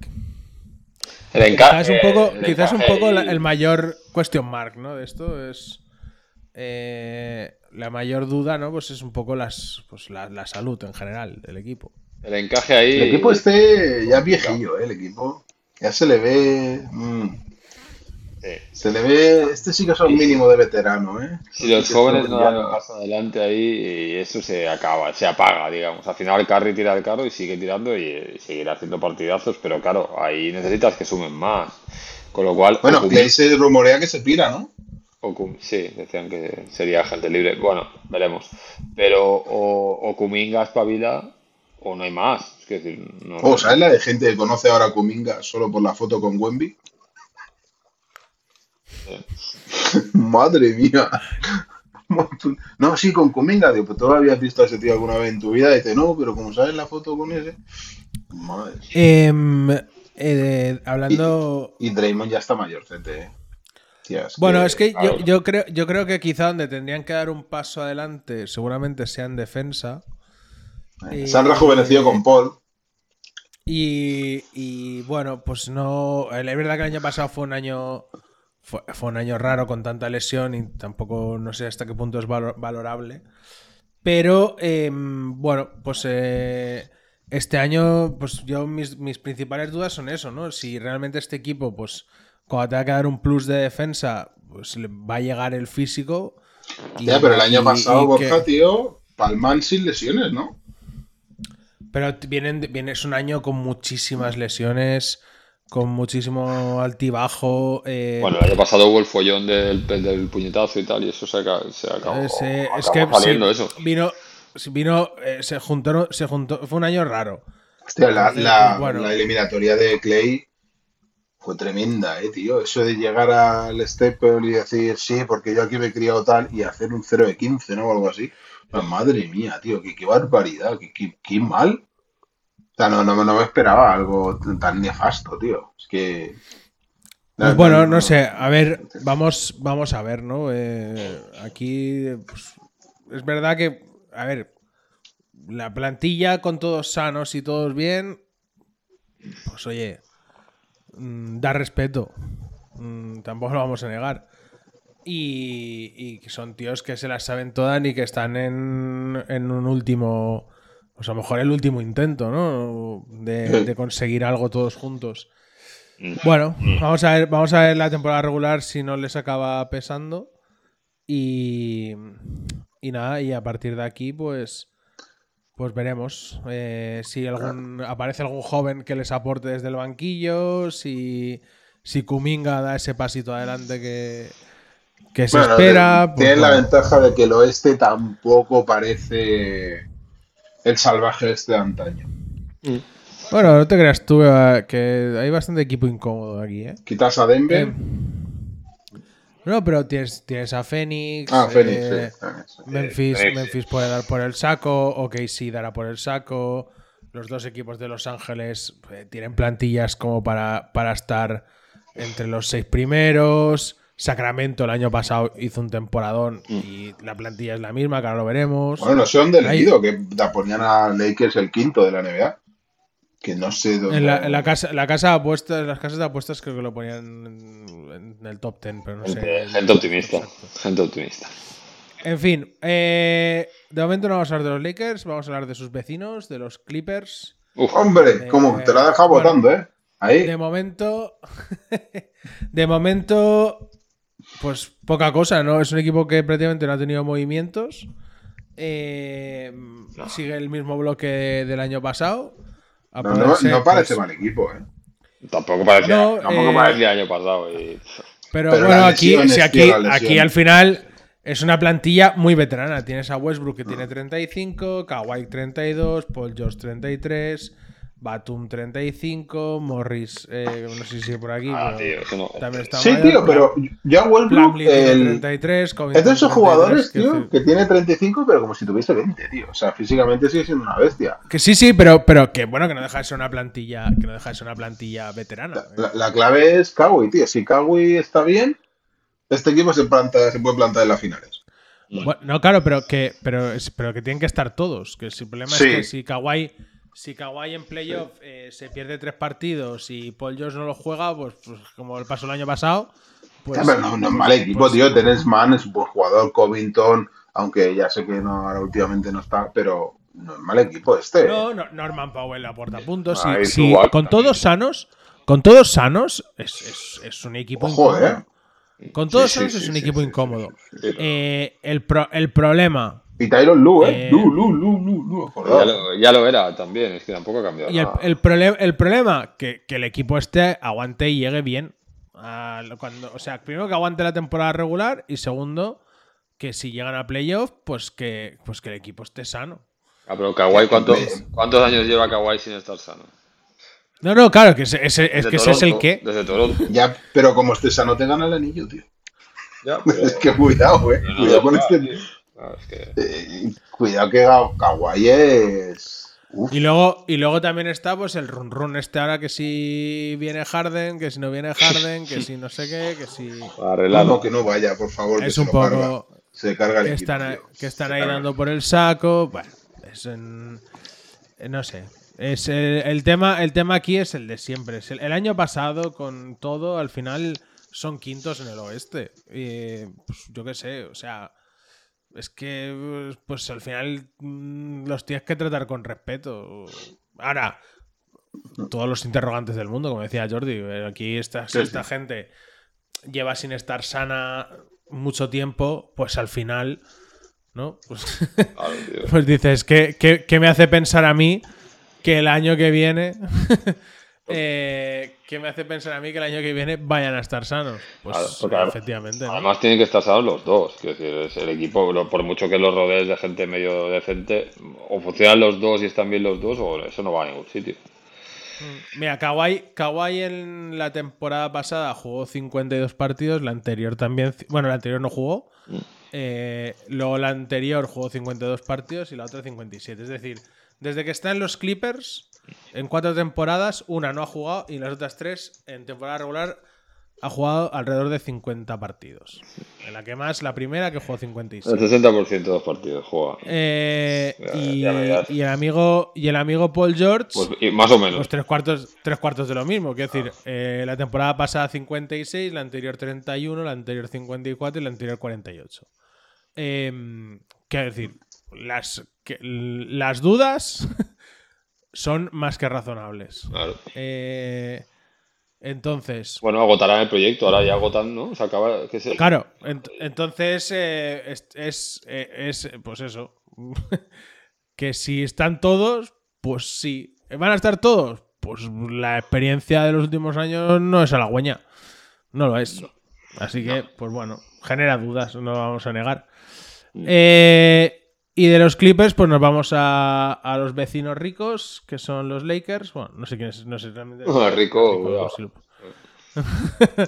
Quizás un poco, el quizás un poco la- el mayor question mark, ¿no? De esto es eh, la mayor duda, ¿no? Pues es un poco las, pues la, la salud en general del equipo. El encaje ahí. El equipo este ya es viejillo, ¿eh? El equipo. Ya se le ve. mm, Se le ve. Este sí que es un mínimo de veterano, ¿eh? Si los jóvenes no dan paso adelante ahí, y eso se acaba, se apaga, digamos. Al final Carry tira el carro y sigue tirando y, y seguirá haciendo partidazos, pero claro, ahí necesitas que sumen más. Con lo cual, Bueno, Okumi- Clay se rumorea que se pira, ¿no? Okumi- sí, decían que sería gente libre. Bueno, veremos. Pero o, o Kuminga espabila o no hay más. Es decir, no Oh, ¿sabes la de gente que conoce ahora a Kuminga solo por la foto con Wemby? *laughs* Madre mía. No, sí, con Kuminga. Digo, pues tú habías visto a ese tío alguna vez en tu vida. Y dice, no, pero como sabes la foto con ese. Madre. Em, eh, hablando. Y Draymond ya está mayorcete, ¿eh? Tía, es Bueno, es que yo creo, yo creo que quizá donde tendrían que dar un paso adelante, seguramente sea en defensa. eh, Se han rejuvenecido con Paul. Y, y, bueno, pues no. Es verdad que el año pasado fue un año. Fue, fue un año raro con tanta lesión y tampoco no sé hasta qué punto es valo- valorable. Pero em, bueno, pues eh, este año, pues yo mis, mis principales dudas son eso, ¿no? Si realmente este equipo, pues cuando tenga que dar un plus de defensa, pues le va a llegar el físico. y- Ya, pero el año y- pasado, y Borja, que- tío, Palman sin lesiones, ¿no? Pero vienen, viene, es un año con muchísimas lesiones, con muchísimo altibajo. eh, Bueno, el año pasado hubo el follón del, del puñetazo y tal, y eso se, acaba, se acabó, es, eh, es acabó que saliendo sí, eso. vino, vino eh, se juntó, se juntó, fue un año raro. Hostia, la, la- bueno. la eliminatoria de Clay fue tremenda, eh, tío. Eso de llegar al Staple y decir, sí, porque yo aquí me he criado tal, y hacer un 0 de 15, ¿no? O algo así. Pues, madre mía, tío, qué, qué barbaridad, qué, qué- qué mal. O sea, no, no, no me esperaba algo tan nefasto, tío. Es que. Pues bueno, no sé, a ver, vamos, vamos a ver, ¿no? Eh, aquí pues, es verdad que, a ver, la plantilla con todos sanos y todos bien, pues oye, mm, da respeto, Mm, tampoco lo vamos a negar. Y, y que son tíos que se las saben todas y que están en, en un último, pues a lo mejor el último intento, ¿no? De, de conseguir algo todos juntos. Bueno, vamos a ver, vamos a ver la temporada regular si no les acaba pesando. Y, y nada, y a partir de aquí, pues, pues veremos eh, si algún aparece algún joven que les aporte desde el banquillo, si, si Kuminga da ese pasito adelante que, que se Bueno, espera. pues Tienen la bueno. ventaja de que el oeste tampoco parece el salvaje este de antaño. Bueno, no te creas tú eh, que hay bastante equipo incómodo aquí, ¿eh? Quitas a Denver. Eh, No, pero tienes, tienes a Phoenix. ah, Phoenix, eh, sí, Phoenix. Memphis, Memphis puede dar por el saco, OKC dará por el saco. Los dos equipos de Los Ángeles eh, tienen plantillas como para, para estar entre los seis primeros. Sacramento el año pasado hizo un temporadón y la plantilla es la misma, que ahora lo veremos. Bueno, no sé dónde he leído que la ponían a Lakers el quinto de la NBA. Que no sé dónde. En la, en la casa, la casa de apuestas, las casas de apuestas creo que lo ponían en, en el top 10, pero no sé. Gente, optimista. Exacto. Gente optimista. En fin, eh, de momento no vamos a hablar de los Lakers, vamos a hablar de sus vecinos, de los Clippers. Uf, Hombre, como Eh, te la ha dejado bueno. votando, ¿eh? Ahí. De momento, *laughs* de momento, pues poca cosa, ¿no? Es un equipo que prácticamente no ha tenido movimientos. Eh, Sigue el mismo bloque del año pasado. A No, no- parece pues, mal equipo, ¿eh? tampoco parecía, No, tampoco eh, parecía el año pasado. Y, Pero, Pero bueno, aquí, si aquí, aquí al final es una plantilla muy veterana. Tienes a Westbrook que tiene 35, Kawhi 32, Paul George 33, Batum 35, Morris, eh, no sé si sigue por aquí, Ah, pero tío, no- también está Sí, mayor, tío, pero ya Westbrook, el... 33, Covington es de esos 33, jugadores, que- tío, que tiene 35, pero como si tuviese 20, tío. O sea, físicamente sigue siendo una bestia. Que sí, sí, pero, pero que bueno, que no deja de ser una plantilla, que no deja de ser una plantilla veterana. La, la clave es Kawhi, tío. Si Kawhi está bien, este equipo se, planta, se puede plantar en las finales. Bueno, no, claro, pero que, pero, pero que tienen que estar todos. Que si el problema Sí. es que si Kawhi, si Kawhi en playoff eh, se pierde tres partidos y Paul George no lo juega, pues, pues como el pasó el año pasado, pues. Pero no, no es mal equipo, pues- tío. Tenés Man, es un buen jugador. Covington, aunque ya sé que no, ahora últimamente no está, pero no es mal equipo este. No, no, Norman Powell aporta puntos. Ah, y con también. todos sanos, con todos sanos, es, es- es un equipo Ojo, incómodo. ¿eh? Con todos Sí, sanos sí, es un sí, equipo sí, sí, incómodo. sí, sí. Eh, el, pro- el problema. Y Tyron Lu, ¿eh? Eh, Lu, Lu, Lu, Lu, Lu, Ya lo, ya lo era también, es que tampoco ha cambiado Y el, nada. el, prole- el problema, que, que el equipo este aguante y llegue bien. a cuando, o sea, primero que aguante la temporada regular y segundo, que si llegan a playoff, pues que, pues que el equipo esté sano. Ah, pero Kawhi, ¿cuánto-. ¿cuántos años lleva Kawhi sin estar sano? No, no, claro, que ese, ese- es que ese es el que. Desde Toronto. Ya, pero como estés sano te gana el anillo, tío. Ya, *laughs* pero- Es que cuidado, eh. no Cuidado lo con este. tío. Claro, es que- eh, cuidado que Kawhi es. Uf, Y luego, y luego también está pues el run run este ahora que si viene Harden, que si no viene Harden, que si no sé qué, que si Arreglado. no, que no vaya, por favor. que es se un carga. poco Se carga el que equipo, están, tío. que están Se ahí carga. dando por el saco. Bueno, es en- eh, no sé. Es el, el tema, el tema aquí es el de siempre. Es el, el año pasado, con todo, al final son quintos en el oeste. Y, pues, yo qué sé, o sea. Es que, pues al final mm, los tienes que tratar con respeto. Ahora, todos los interrogantes del mundo, como decía Jordi. eh, Aquí esta, Sí, esta gente lleva sin estar sana mucho tiempo, pues al final, ¿no? Pues, *laughs* pues dices, ¿qué, qué, qué me hace pensar a mí que el año que viene... eh, ¿Qué me hace pensar a mí que el año que viene vayan a estar sanos? Pues Claro, porque además- efectivamente. ¿no? Además tienen que estar sanos los dos. Quiero decir, es el equipo, por mucho que los rodees de gente medio decente, o funcionan los dos y están bien los dos, o eso no va a ningún sitio. Mira, Kawhi, Kawhi en la temporada pasada jugó 52 partidos, la anterior también, bueno, la anterior no jugó, eh, luego la anterior jugó 52 partidos y la otra 57. Es decir, desde que está en los Clippers, en cuatro temporadas, una no ha jugado y las otras tres en temporada regular ha jugado alrededor de 50 partidos. En la que más, la primera que jugó El 56. 60% de los partidos juega. Eh, Ya- y, ya verás. y el amigo y el amigo Paul George Pues, y más o menos. pues tres cuartos, tres cuartos de lo mismo. Quiero decir, eh, la temporada pasada 56, la anterior 31, la anterior 54 y la anterior 48. Eh, quiero decir, las, que- las dudas *laughs* son más que razonables. Claro. Eh, entonces, Bueno, agotarán el proyecto, ahora ya agotan, ¿no? Se acaba. ¿qué es el- claro, ent- entonces eh, es, es, eh, es, pues eso. *laughs* que si están todos, pues sí. ¿Van a estar todos? Pues la experiencia de los últimos años no es halagüeña. No lo es. Así que, pues bueno, genera dudas, no lo vamos a negar. Eh, y de los Clippers, pues nos vamos a, a los vecinos ricos, que son los Lakers. Bueno, no sé quién es, no sé realmente. *laughs* Rico, lo- *laughs*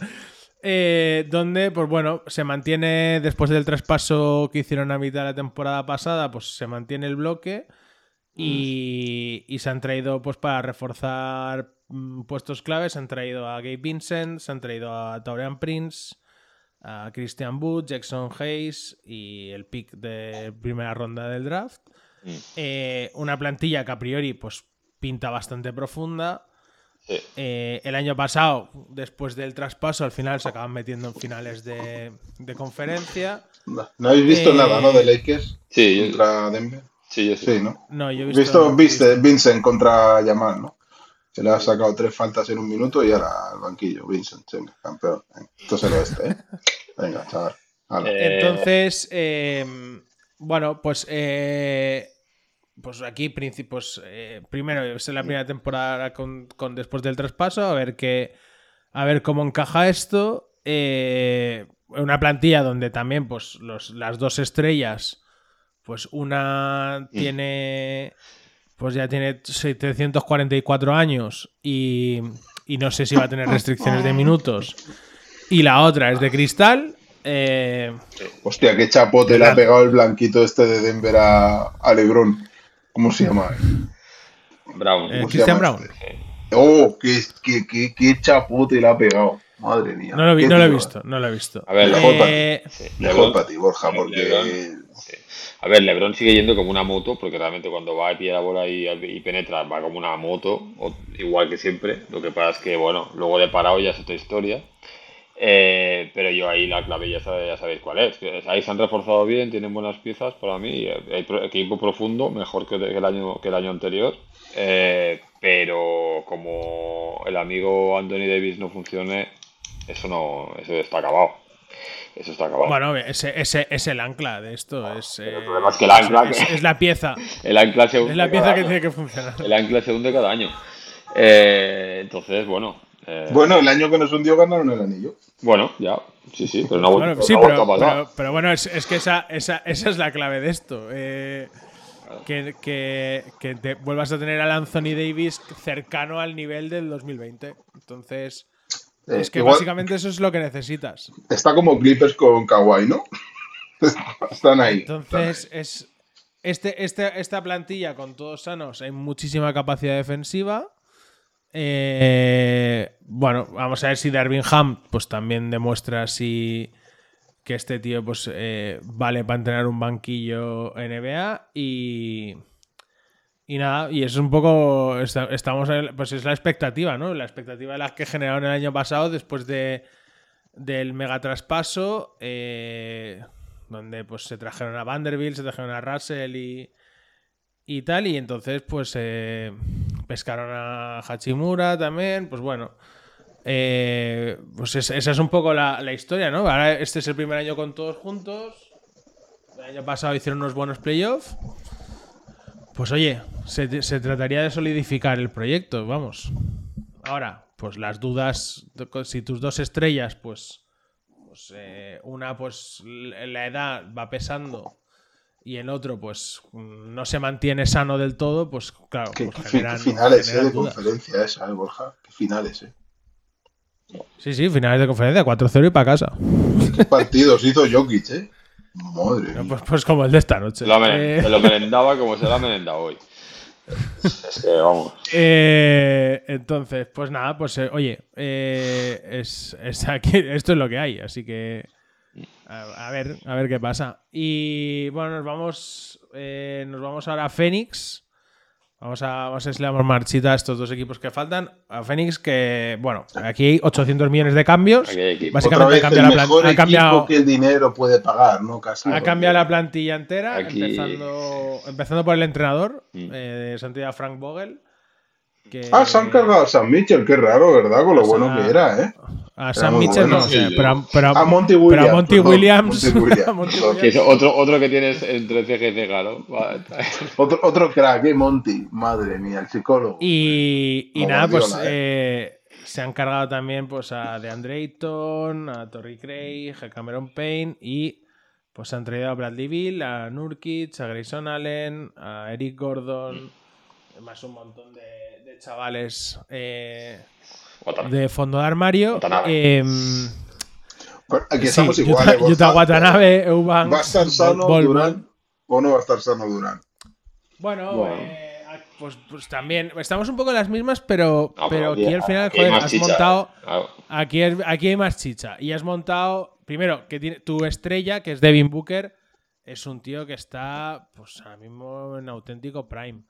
Eh, donde, pues bueno, se mantiene, después del traspaso que hicieron a mitad de la temporada pasada, pues se mantiene el bloque y, y se han traído, pues para reforzar mm, puestos claves, se han traído a Gabe Vincent, se han traído a Taurean Prince, a Christian Wood, Jackson Hayes y el pick de primera ronda del draft. Mm. Eh, una plantilla que a priori, pues pinta bastante profunda. Sí. Eh, el año pasado, después del traspaso, al final se acaban metiendo en finales de, de conferencia. No, no habéis visto Eh, nada, ¿no? De Lakers Sí, yo, contra Denver. sí, yo sí. Sí, ¿no? No, yo he visto. visto, viste, Vincent contra Yamal, ¿no? Se le ha sacado tres faltas en un minuto y ahora al banquillo. Vincent, venga, campeón. Venga, Esto es el oeste, ¿eh? Venga, chaval. Hala. Eh, Entonces, eh, bueno, pues, eh, pues aquí, princi- pues, eh, primero es la primera temporada con, con después del traspaso, a ver qué, a ver cómo encaja esto. Eh, una plantilla donde también, pues, los, las dos estrellas, pues una tiene, pues ya tiene 744 años y, y no sé si va a tener restricciones de minutos. Y la otra es de cristal. Eh, Hostia, qué chapote le ha pegado el blanquito este de Denver a, a Lebron. ¿Cómo se llama? Brown. Eh, ¿Cómo se Christian llama Brown. este? Oh, qué, qué, qué, qué chapote le ha pegado. Madre mía. no lo, vi- Qué no lo he visto, no lo he visto. A ver, Mejor para Eh, para ti, Borja, porque. LeBron- sí. A ver, LeBron sigue yendo como una moto, porque realmente cuando va y pilla la bola y, y penetra, va como una moto, o- igual que siempre. Lo que pasa es que, bueno, luego de parado ya es otra historia. Eh, pero yo ahí la clave ya, sabe- ya sabéis cuál es. Ahí se han reforzado bien, tienen buenas piezas para mí. eh, Hay equipo profundo, mejor que el año, que el año anterior. Eh, pero como el amigo Anthony Davis no funcione, eso no, eso está acabado. Eso está acabado. Bueno, ese, ese es el ancla de esto. Es, eh, el problema es que el ancla- es, es la pieza. *laughs* el ancla se hunde Es la cada que año. tiene que funcionar. El ancla se hunde cada año. Eh, entonces, bueno. eh, Bueno, el año que nos hundió ganaron el anillo. bueno, ya. Sí, sí, pero no ha vuelto, Bueno, no sí, pero, a pasar. pero, pero bueno, es, es que esa, esa, esa es la clave de esto. eh, que, que, que te vuelvas a tener al Anthony Davis cercano al nivel del 2020. Entonces, Eh, es que igual básicamente eso es lo que necesitas. está como Clippers con Kawhi, ¿no? *laughs* Están ahí. Entonces, es este, este, esta plantilla con todos sanos, hay muchísima capacidad defensiva. Eh, bueno, vamos a ver si Darvingham pues también demuestra si que este tío pues eh, vale para entrenar un banquillo NBA y y nada, y es un poco esta- estamos en- pues es la expectativa, ¿no? La expectativa de las que generaron el año pasado después de del mega traspaso eh, donde pues se trajeron a Vanderbilt, se trajeron a Russell y, y tal, y entonces pues eh, pescaron a Hachimura también, pues bueno, eh, pues es- esa es un poco la historia, ¿no? Ahora este es el primer año con todos juntos, el año pasado hicieron unos buenos playoffs, pues oye, se, se trataría de solidificar el proyecto, vamos. Ahora, pues las dudas, si tus dos estrellas, pues pues eh, una pues la edad va pesando y el otro pues mm, no se mantiene sano del todo, pues claro, ¿Qué, pues qué generan- qué finales eh, de dudas. conferencia esa, eh, Borja? ¿Qué finales, eh? Sí, sí, finales de conferencia, 4-0 y para casa. ¿Qué partidos hizo Jokic, eh? Madre. Pues, pues como el de esta noche. Se lo, Eh, lo merendaba como se lo ha merendado hoy. Es que, vamos. eh, entonces, pues nada, pues eh, oye, eh, es, es aquí, esto es lo que hay, así que a, a ver, a ver qué pasa. Y bueno, nos vamos, eh, nos vamos ahora a Phoenix. Vamos a, vamos a marchita a estos dos equipos que faltan. A Phoenix, que bueno, aquí hay 800 millones de cambios. Básicamente vez cambia el la plan- ha equipo cambiado, que el dinero puede pagar, ¿no? Casi. ha cambiado la plantilla entera, Aquí- empezando, empezando por el entrenador Mm. eh, de Santiago Frank Vogel. Que, Ah, se han cargado a San Mitchell, qué raro, ¿verdad? Con lo O sea, bueno que era, ¿eh? A Sam muy Mitchell bueno. no, sea, pero, a- pero, a- A Monty pero Williams. a Monty perdón, Williams. Monty *laughs* Williams, a Monty. Que es otro, otro que tienes entre ceja y ceja, ¿no? Otro, otro crack, ¿eh? Monty. Madre mía, el psicólogo. Y, y nada, pues Guardiola, eh, se han cargado también pues, a DeAndre Ayton, a Torrey Craig, a Cameron Payne y pues han traído a Bradley Bill, a Nurkic, a Grayson Allen, a Eric Gordon, más un montón de, de chavales eh, de fondo de armario. Em, Aquí sí, estamos Yuta- iguales. Borja. Yuta Watanabe, ¿Va a estar sano Bol- Durán o no va a estar sano Durán? Bueno, Bueno. eh, pues, pues también estamos un poco en las mismas, pero, No, pero aquí al final, joder, has chicha, montado. claro. Aquí, es- aquí hay más chicha. Y has montado. Primero, que tiene, tu estrella, que es Devin Booker, es un tío que está, pues ahora mismo en auténtico prime.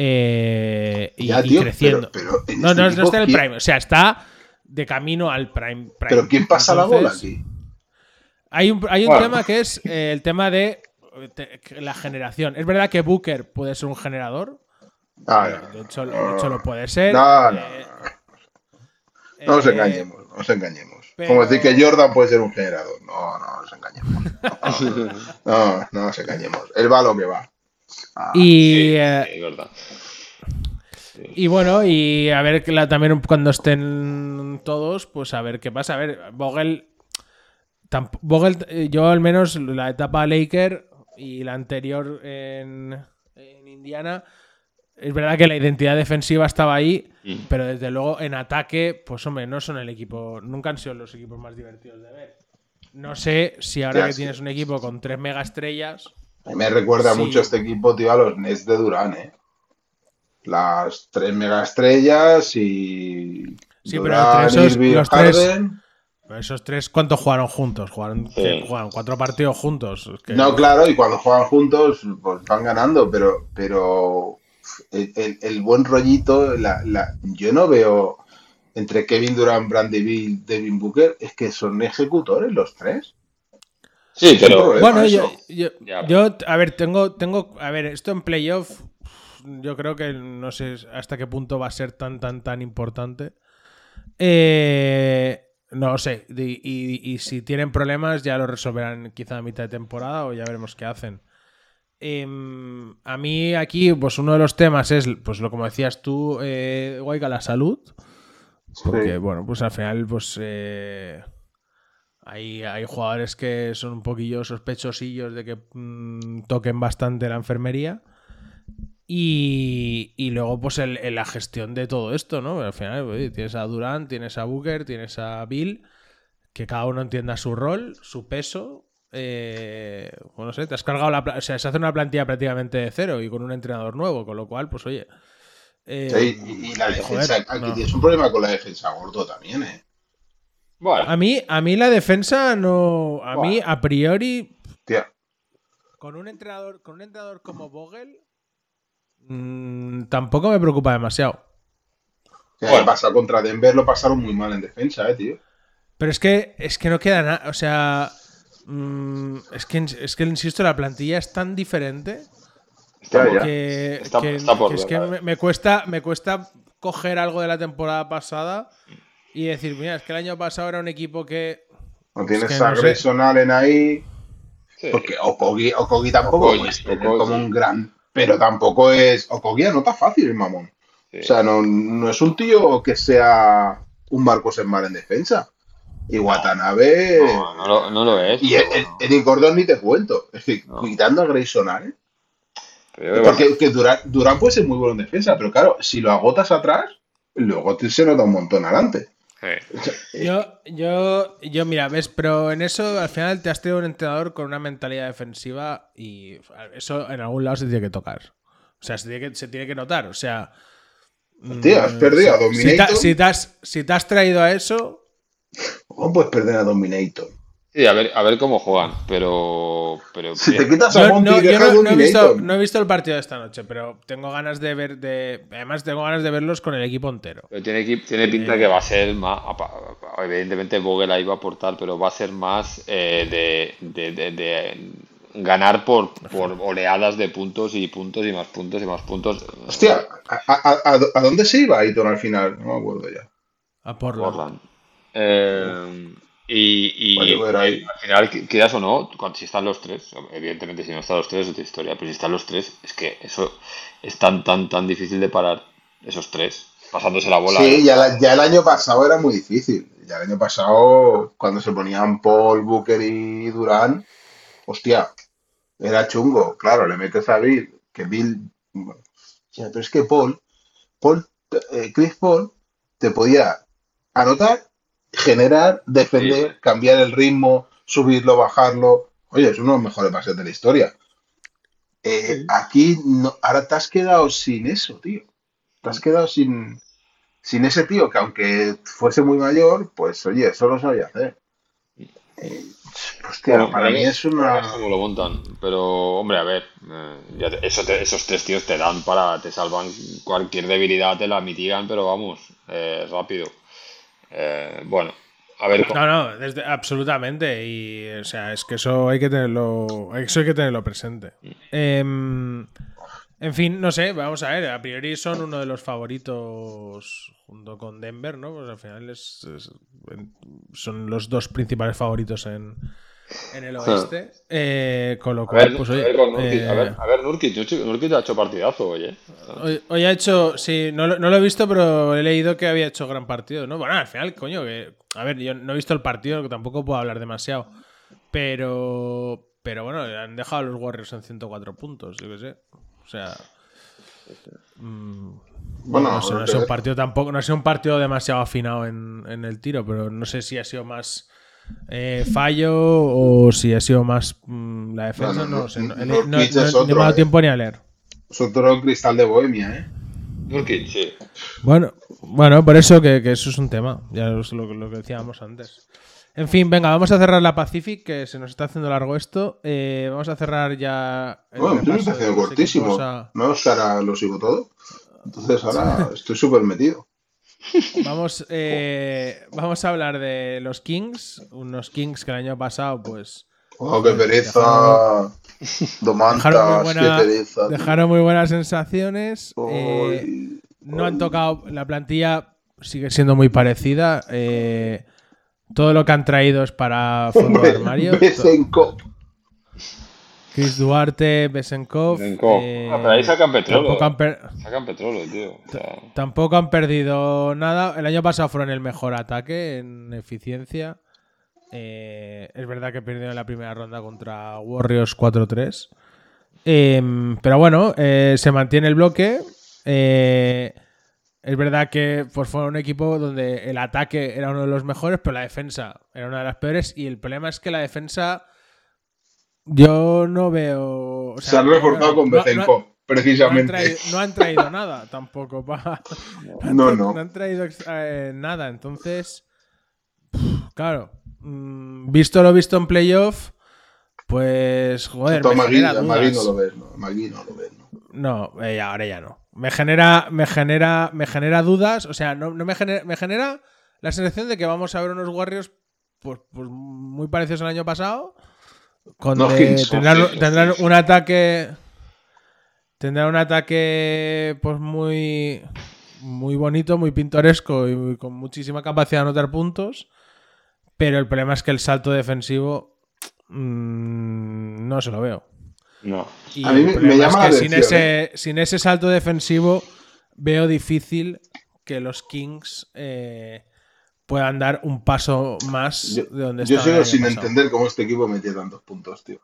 Eh, y, Ya, y tío, creciendo. pero- no, este no, no está en el ¿quién- prime. O sea, está de camino al prime. prime. Pero ¿quién pasa la bola aquí? Hay un, hay un Bueno. tema que es eh, el tema de eh, te- la generación. Es verdad que Booker puede ser un generador. Ah, De hecho, de hecho lo puede ser. No, no, Eh, no nos eh, engañemos, no nos engañemos. pero- Como decir que Jordan puede ser un generador. No, no nos engañemos. No, no nos engañemos. Él va a lo que va. Ah, Y, Sí, eh, sí, es verdad. y bueno, y a ver que la- también cuando estén todos, pues a ver qué pasa. A ver, Vogel. tamp- Vogel, eh, yo al menos la etapa Laker y la anterior en, en Indiana. Es verdad que la identidad defensiva estaba ahí, Mm. pero desde luego en ataque, pues hombre, no son el equipo, nunca han sido los equipos más divertidos de ver. No sé si ahora Ya, que sí. tienes un equipo con tres mega estrellas, a mí me recuerda Sí. mucho este equipo, tío, a los Nets de Durán, ¿eh? Las tres megaestrellas y. Sí, pero Durant, entre esos, los tres- esos tres, ¿cuánto jugaron juntos? Jugaron, Sí. jugaron cuatro partidos juntos. Es que- No, claro, y cuando juegan juntos, pues van ganando, pero, pero el, el- el buen rollito, la, la- yo no veo entre Kevin Durant, Brandy Bill, Devin Booker, es que son ejecutores los tres. Sí, pero. Bueno, yo, yo, Ya. yo, a ver, tengo, tengo, a ver, esto en playoff, yo creo que no sé hasta qué punto va a ser tan, tan, tan importante. Eh, no sé, y, y- y si tienen problemas ya lo resolverán quizá a mitad de temporada o ya veremos qué hacen. Em, a mí aquí, pues uno de los temas es, pues lo como decías tú, eh, Guayca, la salud. Porque, Sí. bueno, pues al final, pues eh, hay, hay jugadores que son un poquillo sospechosillos de que mm, toquen bastante la enfermería. Y, y luego, pues, el, el- la gestión de todo esto, ¿no? Al final, tienes a Durant, tienes a Booker, tienes a Bill, que cada uno entienda su rol, su peso. Eh, bueno, no sé, te has cargado la. O sea, se hace una plantilla prácticamente de cero y con un entrenador nuevo, con lo cual, pues, oye. eh, Sí, y, y la joder, defensa, aquí no. tienes un problema con la defensa gordo también, ¿eh? Bueno, A mí, a mí la defensa no. A mí, a priori, Tía, con un entrenador, con un entrenador como Vogel, mm, tampoco me preocupa demasiado. que Bueno. pasa contra Denver, lo pasaron muy mal en defensa, ¿eh, tío? Pero es que, es que no queda nada. O sea. mm, es, que, es que, insisto, la plantilla es tan diferente está Ya, que, Está- que- está por que es que me cuesta, me cuesta coger algo de la temporada pasada y decir, mira, es que el año pasado era un equipo que. No tienes que no a sé. Grayson Allen ahí. sí. Porque Okogi, Okogi tampoco Okogi, Okogi. como un gran. Pero tampoco es. Okogi no está fácil el mamón. Sí. O sea, no, no es un tío que sea un Marcos en mar en defensa. Y Watanabe. no, no lo, no lo es. y. Eric Gordon ni te cuento. Es decir, No. quitando a Grayson Allen. Pero Porque que Durant, Durant puede ser muy bueno en defensa, pero claro, si lo agotas atrás, luego te se nota un montón adelante. Sí. Yo, yo, yo, mira, ves, pero en eso al final te has tenido un entrenador con una mentalidad defensiva y eso en algún lado se tiene que tocar. O sea, se tiene que, se tiene que notar. O sea. Hostia, has mm, perdido a si- Si te, Dominator. si te has, si te has traído a eso. ¿Cómo puedes perder a Dominator? Sí, a ver, a ver cómo juegan, pero. pero Si te quitas a Monty no, yo dejas no- no he visto, no he visto el partido de esta noche, pero tengo ganas de ver. de Además, tengo ganas de verlos con el equipo entero. Pero tiene, tiene pinta Eh. que va a ser más. Evidentemente, Vogel ahí va a aportar, pero va a ser más eh, de, de- de- de ganar por, por oleadas de puntos y puntos y más puntos y más puntos. Hostia, ¿a, a- a- a dónde se iba Aiton al final? No me acuerdo ya. A Portland. Portland. Eh, y y Bueno, pero ahí- al final, qu- quieras o no, cuando, si están los tres, evidentemente si no están los tres es otra historia, pero si están los tres, es que eso es tan, tan, tan difícil de parar, esos tres, pasándose la bola. Sí, ya, la- ya el año pasado era muy difícil. Ya el año pasado, cuando se ponían Paul, Booker y Durán, hostia, era chungo. Claro, le metes a Bill, que Bill. bueno, pero es que Paul, Paul eh, Chris Paul, te podía anotar, generar, defender, Sí. cambiar el ritmo, subirlo, bajarlo. Oye, es uno de los mejores pases de la historia. Eh, aquí no, ahora te has quedado sin eso, tío. Te has quedado sin, sin ese tío que aunque fuese muy mayor, pues oye, eso lo sabía hacer. Eh, hostia, Bueno, para mí es una... cómo lo montan. Pero, hombre, a ver, eh, ya te- eso te- esos tres tíos te dan para, te salvan cualquier debilidad, te la mitigan, pero vamos, eh, rápido. Eh, bueno, a ver, No, no, desde, absolutamente. Y, o sea, es que eso hay que tenerlo, eso hay que tenerlo presente. Em, en fin, no sé, vamos a ver. A priori son uno de los favoritos junto con Denver, ¿no? Pues al final es, son los dos principales favoritos en, en el oeste. Eh, con lo a ver, pues a oye. ver con Nurkic, a eh, ver, a ver, Nurkic, Nurkic, Nurkic ha hecho partidazo hoy, ¿eh? Hoy, hoy ha hecho, sí, no, lo- no lo he visto, pero he leído que había hecho gran partido, ¿no? Bueno, al final, coño, que, a ver, yo no he visto el partido, que tampoco puedo hablar demasiado, pero, pero bueno, han dejado a los Warriors en 104 puntos, yo qué sé, o sea, mm, Bueno, no sé, no ha sido un partido tampoco, no ha sido un partido demasiado afinado en, en el tiro, pero no sé si ha sido más eh, fallo o si ha sido más mm, la defensa, No, no, no, no, no, ha dado eh. tiempo ni a leer. Es otro cristal de Bohemia, ¿eh? Nurkic, sí. Bueno, bueno, por eso que, que eso es un tema. Ya es lo, lo que decíamos antes. En fin, venga, vamos a cerrar la Pacific, que se nos está haciendo largo esto. Eh, vamos a cerrar ya. Bueno, yo me repaso está de haciendo cortísimo. No que ahora lo sigo todo. Entonces ahora *laughs* estoy súper metido. Vamos, eh, vamos a hablar de los Kings. Unos Kings que el año pasado, pues. Oh, qué pereza. Domantas, Dejaron muy, qué pereza. dejaron muy buenas sensaciones. eh, no han tocado. La plantilla sigue siendo muy parecida. eh, todo lo que han traído es para fondo de armario. Chris Duarte, Besenkov. Besenkov. eh, Ah, pero ahí sacan petróleo. Tampoco han, per- Sacan petróleo, tío. O sea, tampoco han perdido nada. El año pasado fueron el mejor ataque en eficiencia. Eh, es verdad que perdieron en la primera ronda contra Warriors 4-3. Em, pero bueno, eh, se mantiene el bloque. Eh, es verdad que pues, fue un equipo donde el ataque era uno de los mejores, pero la defensa era una de las peores. Y el problema es que la defensa. Yo no veo. o sea, Se han reforzado con no- no- no han, precisamente. traído, no han traído *laughs* nada tampoco. pa- *laughs* No, no. han traído eh, nada. Entonces, claro, mm, visto lo visto en playoff, pues joder, me Magui, genera no lo ves, ¿no? Magui no lo ves, ¿no? No, eh, ahora ya no. Me genera, me genera, me genera dudas. O sea, no, no me, genera, me genera la sensación de que vamos a ver unos Warriors pues, pues muy parecidos al año pasado. Con No, de- Kings, *laughs* no, tendrán, un ataque. Tendrán un ataque pues muy. Muy bonito, muy pintoresco y con muchísima capacidad de anotar puntos. Pero el problema es que el salto defensivo. mm, no se lo veo. no. Y A mí el me- problema me llama es la que sin ese, sin ese salto defensivo veo difícil que los Kings eh, puedan dar un paso más Yo, de donde yo sigo sin pasado. entender cómo este equipo metía tantos puntos, tío.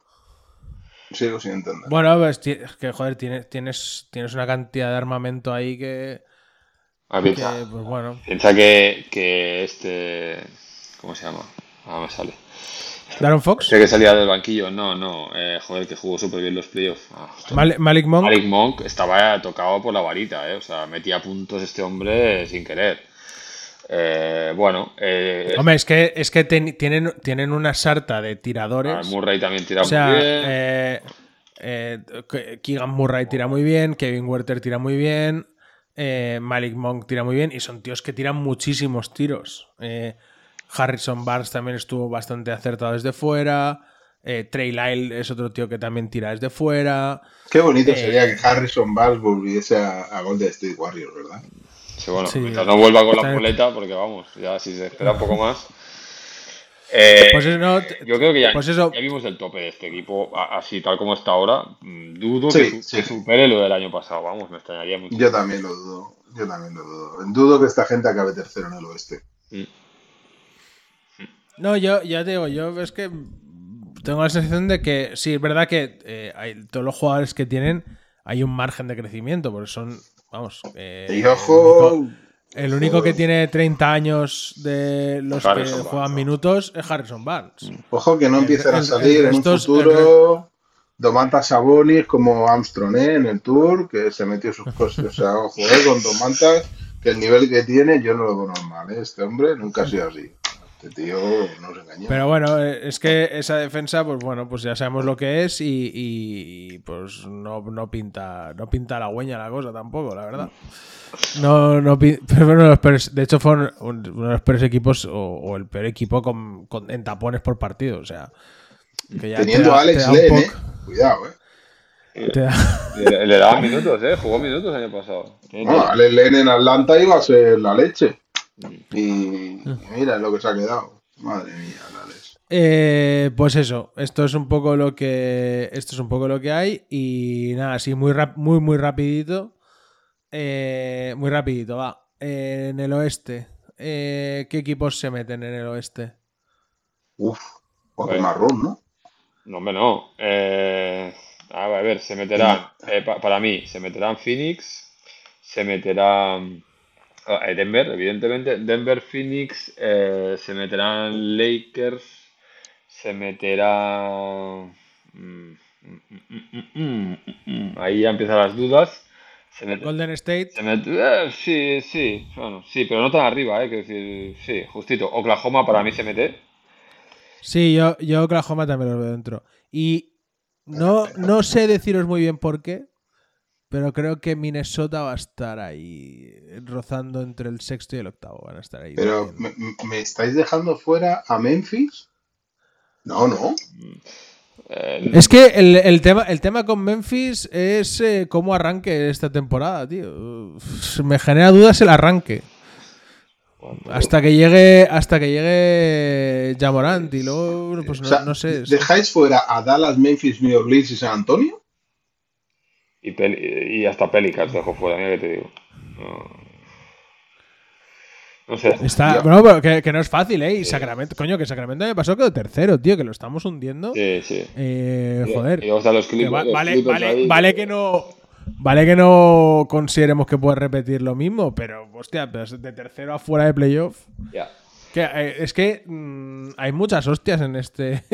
Sigo sin entender. Bueno, pues es que joder, tienes, tienes, tienes una cantidad de armamento ahí que, Ah, que, piensa, pues bueno. piensa que, que este. ¿Cómo se llama? Ah, me sale. Daron Fox, Sé que salía del banquillo. No, no. eh, joder, que jugó súper bien los playoffs. Ah. Mal- Malik Monk. Malik Monk estaba tocado por la varita, ¿eh? O sea, metía puntos este hombre sin querer. Eh, bueno, eh, Hombre, es que, es que ten- tienen, tienen una sarta de ah, tiradores. Murray también tira O sea, muy bien. eh, eh, Ke- Keegan Murray tira muy bien, Kevin Werther tira muy bien, eh, Malik Monk tira muy bien y son tíos que tiran muchísimos tiros. Eh, Harrison Barnes también estuvo bastante acertado desde fuera. eh, Trey Lyle es otro tío que también tira desde fuera. Qué bonito eh, sería que Harrison Barnes volviese a, a Golden State Warriors, ¿verdad? Sí, bueno, sí. mientras no vuelva con la muleta, porque vamos, ya si se espera un poco más. Eh, Pues eso, no, yo creo que ya, pues eso- ya vimos el tope de este equipo, así tal como está ahora. Mm, Dudo Sí, que, su- sí. que supere lo del año pasado, vamos, me extrañaría mucho. Yo también lo dudo. Yo también lo dudo. Dudo que esta gente acabe tercero en el oeste. Mm. No, yo ya te digo, yo es que tengo la sensación de que sí, es verdad que eh, hay, todos los jugadores que tienen hay un margen de crecimiento, porque son, vamos, eh, Y el ojo. único- El único que tiene 30 años de los Harrison que Barnes, juegan ¿no? minutos es Harrison Barnes. Ojo que no El- empiecen a salir en un futuro Domantas Sabonis como Armstrong ¿eh? en el Tour, que se metió sus cosas. O sea, ojo eh, con Domantas, que el nivel que tiene yo no lo veo normal. ¿eh? Este hombre nunca ha sido así. Este tío nos engañó. Pero bueno, eh, es que esa defensa, pues bueno, pues ya sabemos lo que es y, y, pues no, no pinta no pinta la hueña la cosa tampoco, la verdad. No, no pero bueno, los peores- de hecho fueron un- uno de los peores equipos o, o el peor equipo con, con- en tapones por partido, o sea, que ya te Teniendo da- a Alex Len, poco- ¿eh? Cuidado, ¿eh? te da- Le, le daban minutos, ¿eh? Jugó minutos el año pasado. No. Alex Len en Atlanta iba a ser la leche. Y, y mira lo que se ha quedado. Madre mía, Alex. Eh, pues eso, esto es un poco lo que esto es un poco lo que hay y nada, así muy rap- muy muy rapidito, Eh, muy rapidito, va. Eh, en el oeste, eh, ¿qué equipos se meten en el oeste? Uf, ojo Bueno. marrón, ¿no? No, hombre, no. Eh, a ver, a ver, se meterán, eh, pa- para mí, se meterán Phoenix, se meterán ah, Denver, evidentemente, Denver, Phoenix, eh, se meterán Lakers, se meterá... ahí ya empiezan las dudas. Se met- Golden State, se met- eh, sí, sí, bueno, sí, pero no tan arriba, eh, quiero decir, sí, justito. Oklahoma para mí se mete. sí, yo, yo Oklahoma también los veo dentro. Y no, no sé deciros muy bien por qué, pero creo que Minnesota va a estar ahí, rozando entre el sexto y el octavo. Van a estar ahí. Pero. ¿me, me estáis dejando fuera a Memphis? No, no. Es que el, el tema, el tema con Memphis es eh, cómo arranque esta temporada, tío. Uf, Me genera dudas el arranque. Hasta que llegue, hasta que llegue Jamorant y luego, pues no, O sea, no sé. ¿Dejáis fuera a Dallas, Memphis, New Orleans y San Antonio? Y, Pel- y hasta Pelicans dejo fuera, mira que te digo. No, no sé. Está, bueno, pero que, que no es fácil, ¿eh? Y Sacramento, coño, que Sacramento me pasó quedó tercero, tío, que lo estamos hundiendo. Sí, sí. Eh, joder. Y luego están los Que Clippers. va- los vale, Clippers vale, ahí. vale que no. Vale que no consideremos que puede repetir lo mismo, pero hostia, pero de tercero a fuera de playoff. Ya. Que, eh, es que mm, hay muchas hostias en este.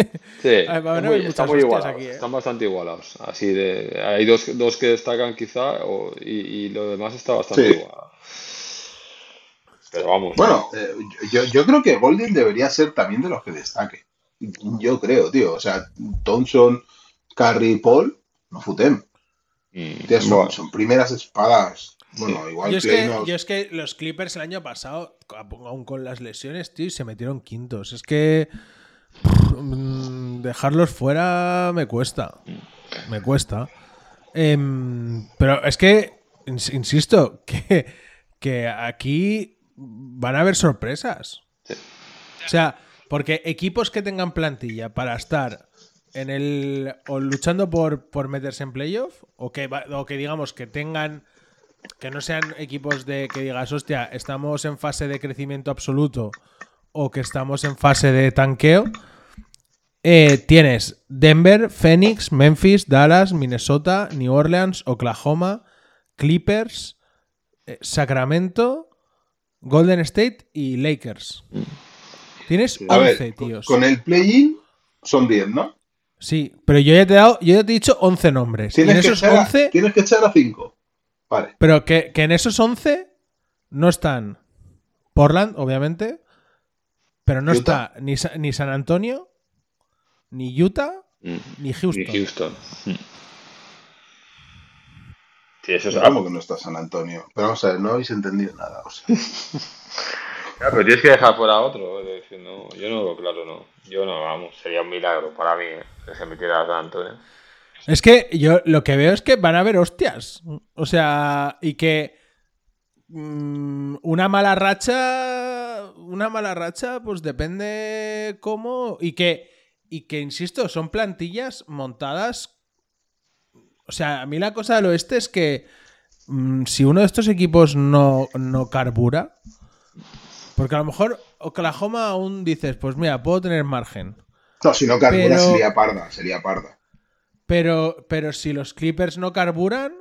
Sí, *laughs* muy- están muy igualados. aquí, ¿eh? Están bastante igualados. Así de, hay dos, dos que destacan quizá o- y, y lo demás está bastante Sí. igualado. Pero vamos. Bueno, eh, yo, yo creo que Golden debería ser también de los que destaque. Yo creo, tío. O sea, Thompson, Curry, Paul, no futem. mm, Tío, son, bueno, son primeras espadas. Bueno, igual Yo es, que unos- yo es que los Clippers el año pasado, aún con las lesiones, tío, se metieron quintos. Es que. pff, mm, dejarlos fuera me cuesta. Me cuesta. Em, pero es que, ins- insisto, *laughs* que, que aquí van a haber sorpresas. Sí. O sea, porque equipos que tengan plantilla para estar en el. o luchando por, por meterse en playoff, o que, va- o que digamos que tengan. Que no sean equipos de que digas, hostia, estamos en fase de crecimiento absoluto o que estamos en fase de tanqueo. eh, tienes Denver, Phoenix, Memphis, Dallas, Minnesota, New Orleans, Oklahoma, Clippers, eh, Sacramento, Golden State y Lakers. Tienes A 11, ver, con- tíos. con el play-in son 10, ¿no? Sí, pero yo ya te he dado, yo ya te he dicho 11 nombres. Y Tienes que, esos echar a, 11, tienes que echar a 5. Vale. pero que, que en esos 11 no están Portland, obviamente, pero no Utah. está ni, ni San Antonio, ni Utah, mm, ni Houston. y Houston. Mm. Sí, eso es ¿Cómo que no está San Antonio? Pero vamos a ver, no habéis entendido nada. O sea, *laughs* Claro, pero tienes que dejar fuera a otro. decir, no, yo no lo claro, no. Yo no, vamos, sería un milagro para mí eh, que se metiera a San Antonio. Es que yo lo que veo es que van a haber hostias. O sea, y que mm, una mala racha, una mala racha, pues depende cómo. Y que, y que, insisto, son plantillas montadas. O sea, a mí la cosa del oeste es que mm, si uno de estos equipos no, no carbura, porque a lo mejor Oklahoma aún dices, pues mira, puedo tener margen. no, si no carbura Pero- sería parda, sería parda. Pero, pero si los Clippers no carburan,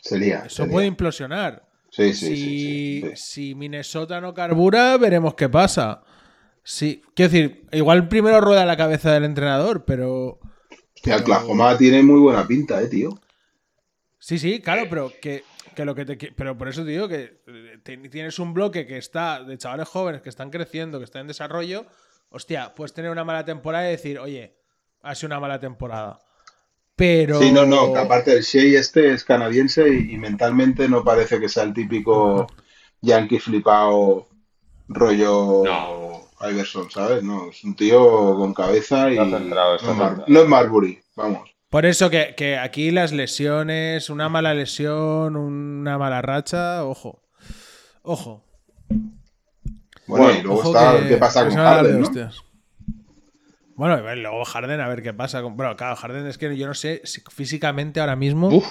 Sería. Eso sería. puede implosionar. Sí, sí, si, sí, si Minnesota no carbura, veremos qué pasa. Sí, quiero decir, igual primero rueda la cabeza del entrenador, pero. Hostia, Oklahoma tiene muy buena pinta, eh, tío. Sí, sí, claro, pero que, que lo que te. Pero por eso te digo que eh, te- tienes un bloque que está de chavales jóvenes que están creciendo, que están en desarrollo. Hostia, puedes tener una mala temporada y decir, oye, ha sido una mala temporada. Pero. Sí, no, no, aparte el Shea este es canadiense y, y mentalmente no parece que sea el típico yankee flipado rollo No. Iverson, ¿sabes? No, es un tío con cabeza y centrado, no, es Mar- centrado. no es Marbury, vamos. Por eso que, que aquí las lesiones, una mala lesión, una mala racha, ojo. Ojo. Bueno, Bueno, y luego Ojo está que- qué pasa con Harden, ¿no? Bueno, y luego Harden, a ver qué pasa. Bueno, claro, Harden es que yo no sé si físicamente ahora mismo, Uf,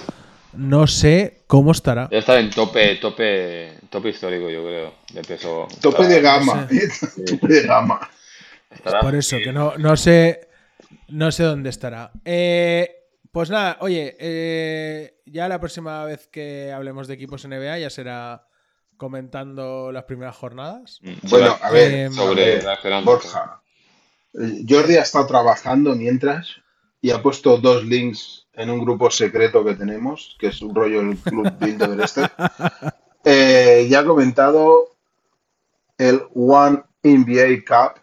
no sé cómo estará. debe estar en tope, tope, tope histórico, yo creo, de peso. Tope de gama, Sí. *laughs* tope de gama. Estará- Por eso, que no, no sé. No sé dónde estará. Eh, pues nada, oye, eh, ya la próxima vez que hablemos de equipos NBA ya será comentando las primeras jornadas. Mm, Bueno, a ver, Eh, a sobre ver, reaccionando. Borja. Eh, Jordi ha estado trabajando mientras y ha puesto dos links en un grupo secreto que tenemos, que es un rollo el Club Bilderberg este. *laughs* Eh, y ha comentado el One NBA Cup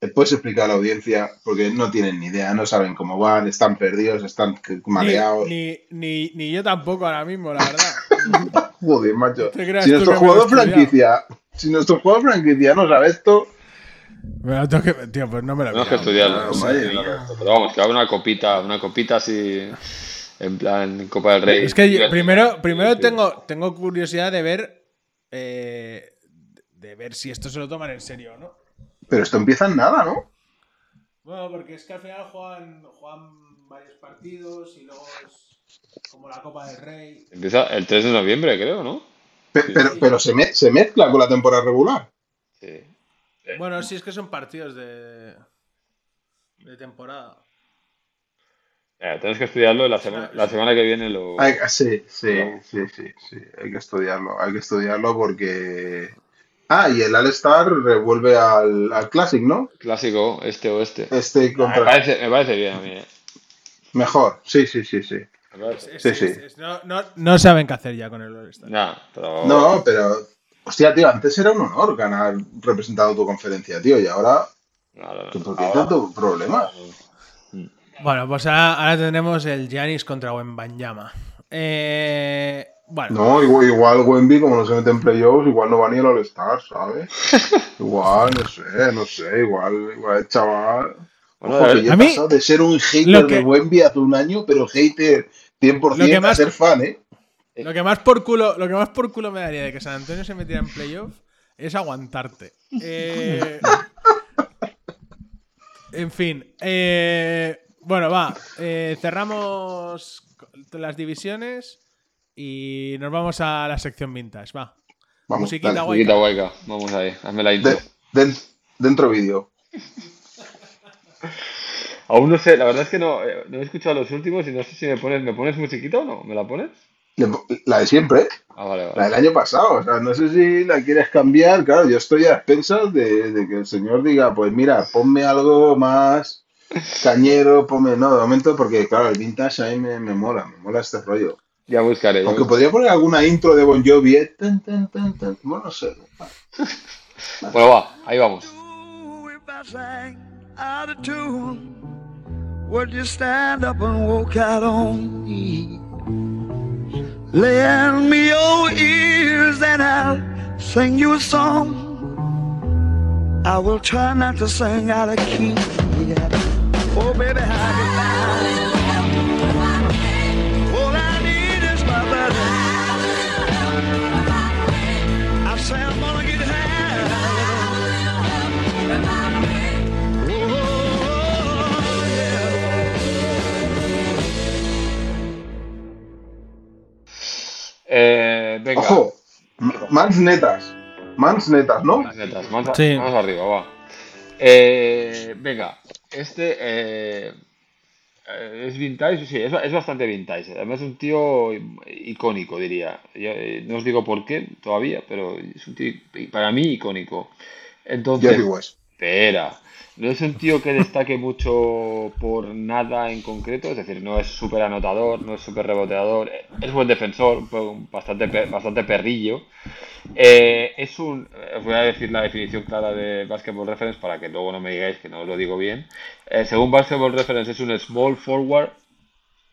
¿Le puedes explicar a la audiencia? Porque no tienen ni idea, no saben cómo van, están perdidos, están Ni, mareados. ni, ni, ni yo tampoco ahora mismo, la verdad. *laughs* Joder, macho. ¿Te creas Si nuestro jugador franquicia, si nuestro jugador franquicia no sabe esto, Tengo que... Tío, pues no me he Tenemos que estudiarlo. Ah. Pero vamos, que va a haber una copita, una copita así, en plan Copa del Rey. Es que primero, primero Sí. tengo, tengo curiosidad de ver... eh, de ver si esto se lo toman en serio o no. pero esto empieza en nada, ¿no? Bueno, porque es que al final juegan, juegan varios partidos y luego es como la Copa del Rey. Empieza el 3 de noviembre, creo, ¿no? Pe- Pero, pero se, me- se mezcla con la temporada regular. Sí. Bueno, sí, es que son partidos de, de temporada. Eh, tenemos que estudiarlo y la semana, la semana que viene lo. Hay- sí, sí, sí, sí, sí, hay que estudiarlo, hay que estudiarlo porque... Ah, y el All-Star revuelve al, al Classic, ¿no? Clásico, este o este. Este Ah, Me contra... parece, me parece bien a mí, eh. Mejor, sí, sí, sí, sí. Es- Sí, es- sí. es- es- no, no- no saben qué hacer ya con el All-Star. Nah, pero. No, pero... Hostia, tío, antes era un honor ganar representando tu conferencia, tío, y ahora... ¿Por qué tanto problema? Bueno, pues ahora, ahora tenemos el Giannis contra Wembanyama. Eh, bueno, No, igual, igual Wemby, como no se mete en playoffs, igual no va ni el All-Star, ¿sabes? *laughs* Igual, no sé, no sé, igual, igual el chaval... Bueno, Ojo, que yo he pasado de ser un hater que- de Wemby hace un año, pero hater 100% Lo que más- a ser fan, ¿eh? Lo que más por culo, lo que más por culo me daría de que San Antonio se metiera en playoff es aguantarte. Eh, en fin, eh, bueno, va. eh, cerramos las divisiones y nos vamos a la sección vintage. Va. Vamos, Musiquita dale. guayca. Vamos ahí, hazme la intro. De- den- dentro vídeo. Aún no sé, la verdad es que no, eh, no he escuchado los últimos y no sé si me pones, ¿me pones musiquita o no? ¿Me la pones? La de siempre, Ah, vale, la vale. del año pasado. O sea, no sé si la quieres cambiar. Claro, yo estoy a expensas de, de que el señor diga, pues mira, ponme algo más cañero, ponme. No, de momento, porque claro, el vintage a mí me, me mola, me mola este rollo. Ya buscaré. Aunque podría poner alguna intro de Bon Jovi. eh, tan, tan, tan. Bueno, no sé. *laughs* Bueno, va, ahí vamos. If I sang out of tune, would you stand up and walk out on me? Lend me your ears and I'll sing you a song. I will try not to sing out of key. Yeah. Oh, baby, how you Eh, venga. Ojo, mans netas. Mans netas, ¿no? Las netas, más, a- Sí. más arriba, va. Eh, venga, este eh, eh, es vintage, sí, es, es bastante vintage. Además es un tío icónico, diría. Yo, eh, no os digo por qué todavía, pero es un tío para mí icónico. Entonces, Jerry West. Espera, no es un tío que destaque mucho por nada en concreto, es decir, no es súper anotador, no es súper reboteador, es buen defensor, bastante, bastante perrillo. Eh, es un, os voy a decir la definición clara de Basketball Reference para que luego no me digáis que no lo digo bien. Eh, según Basketball Reference es un small forward,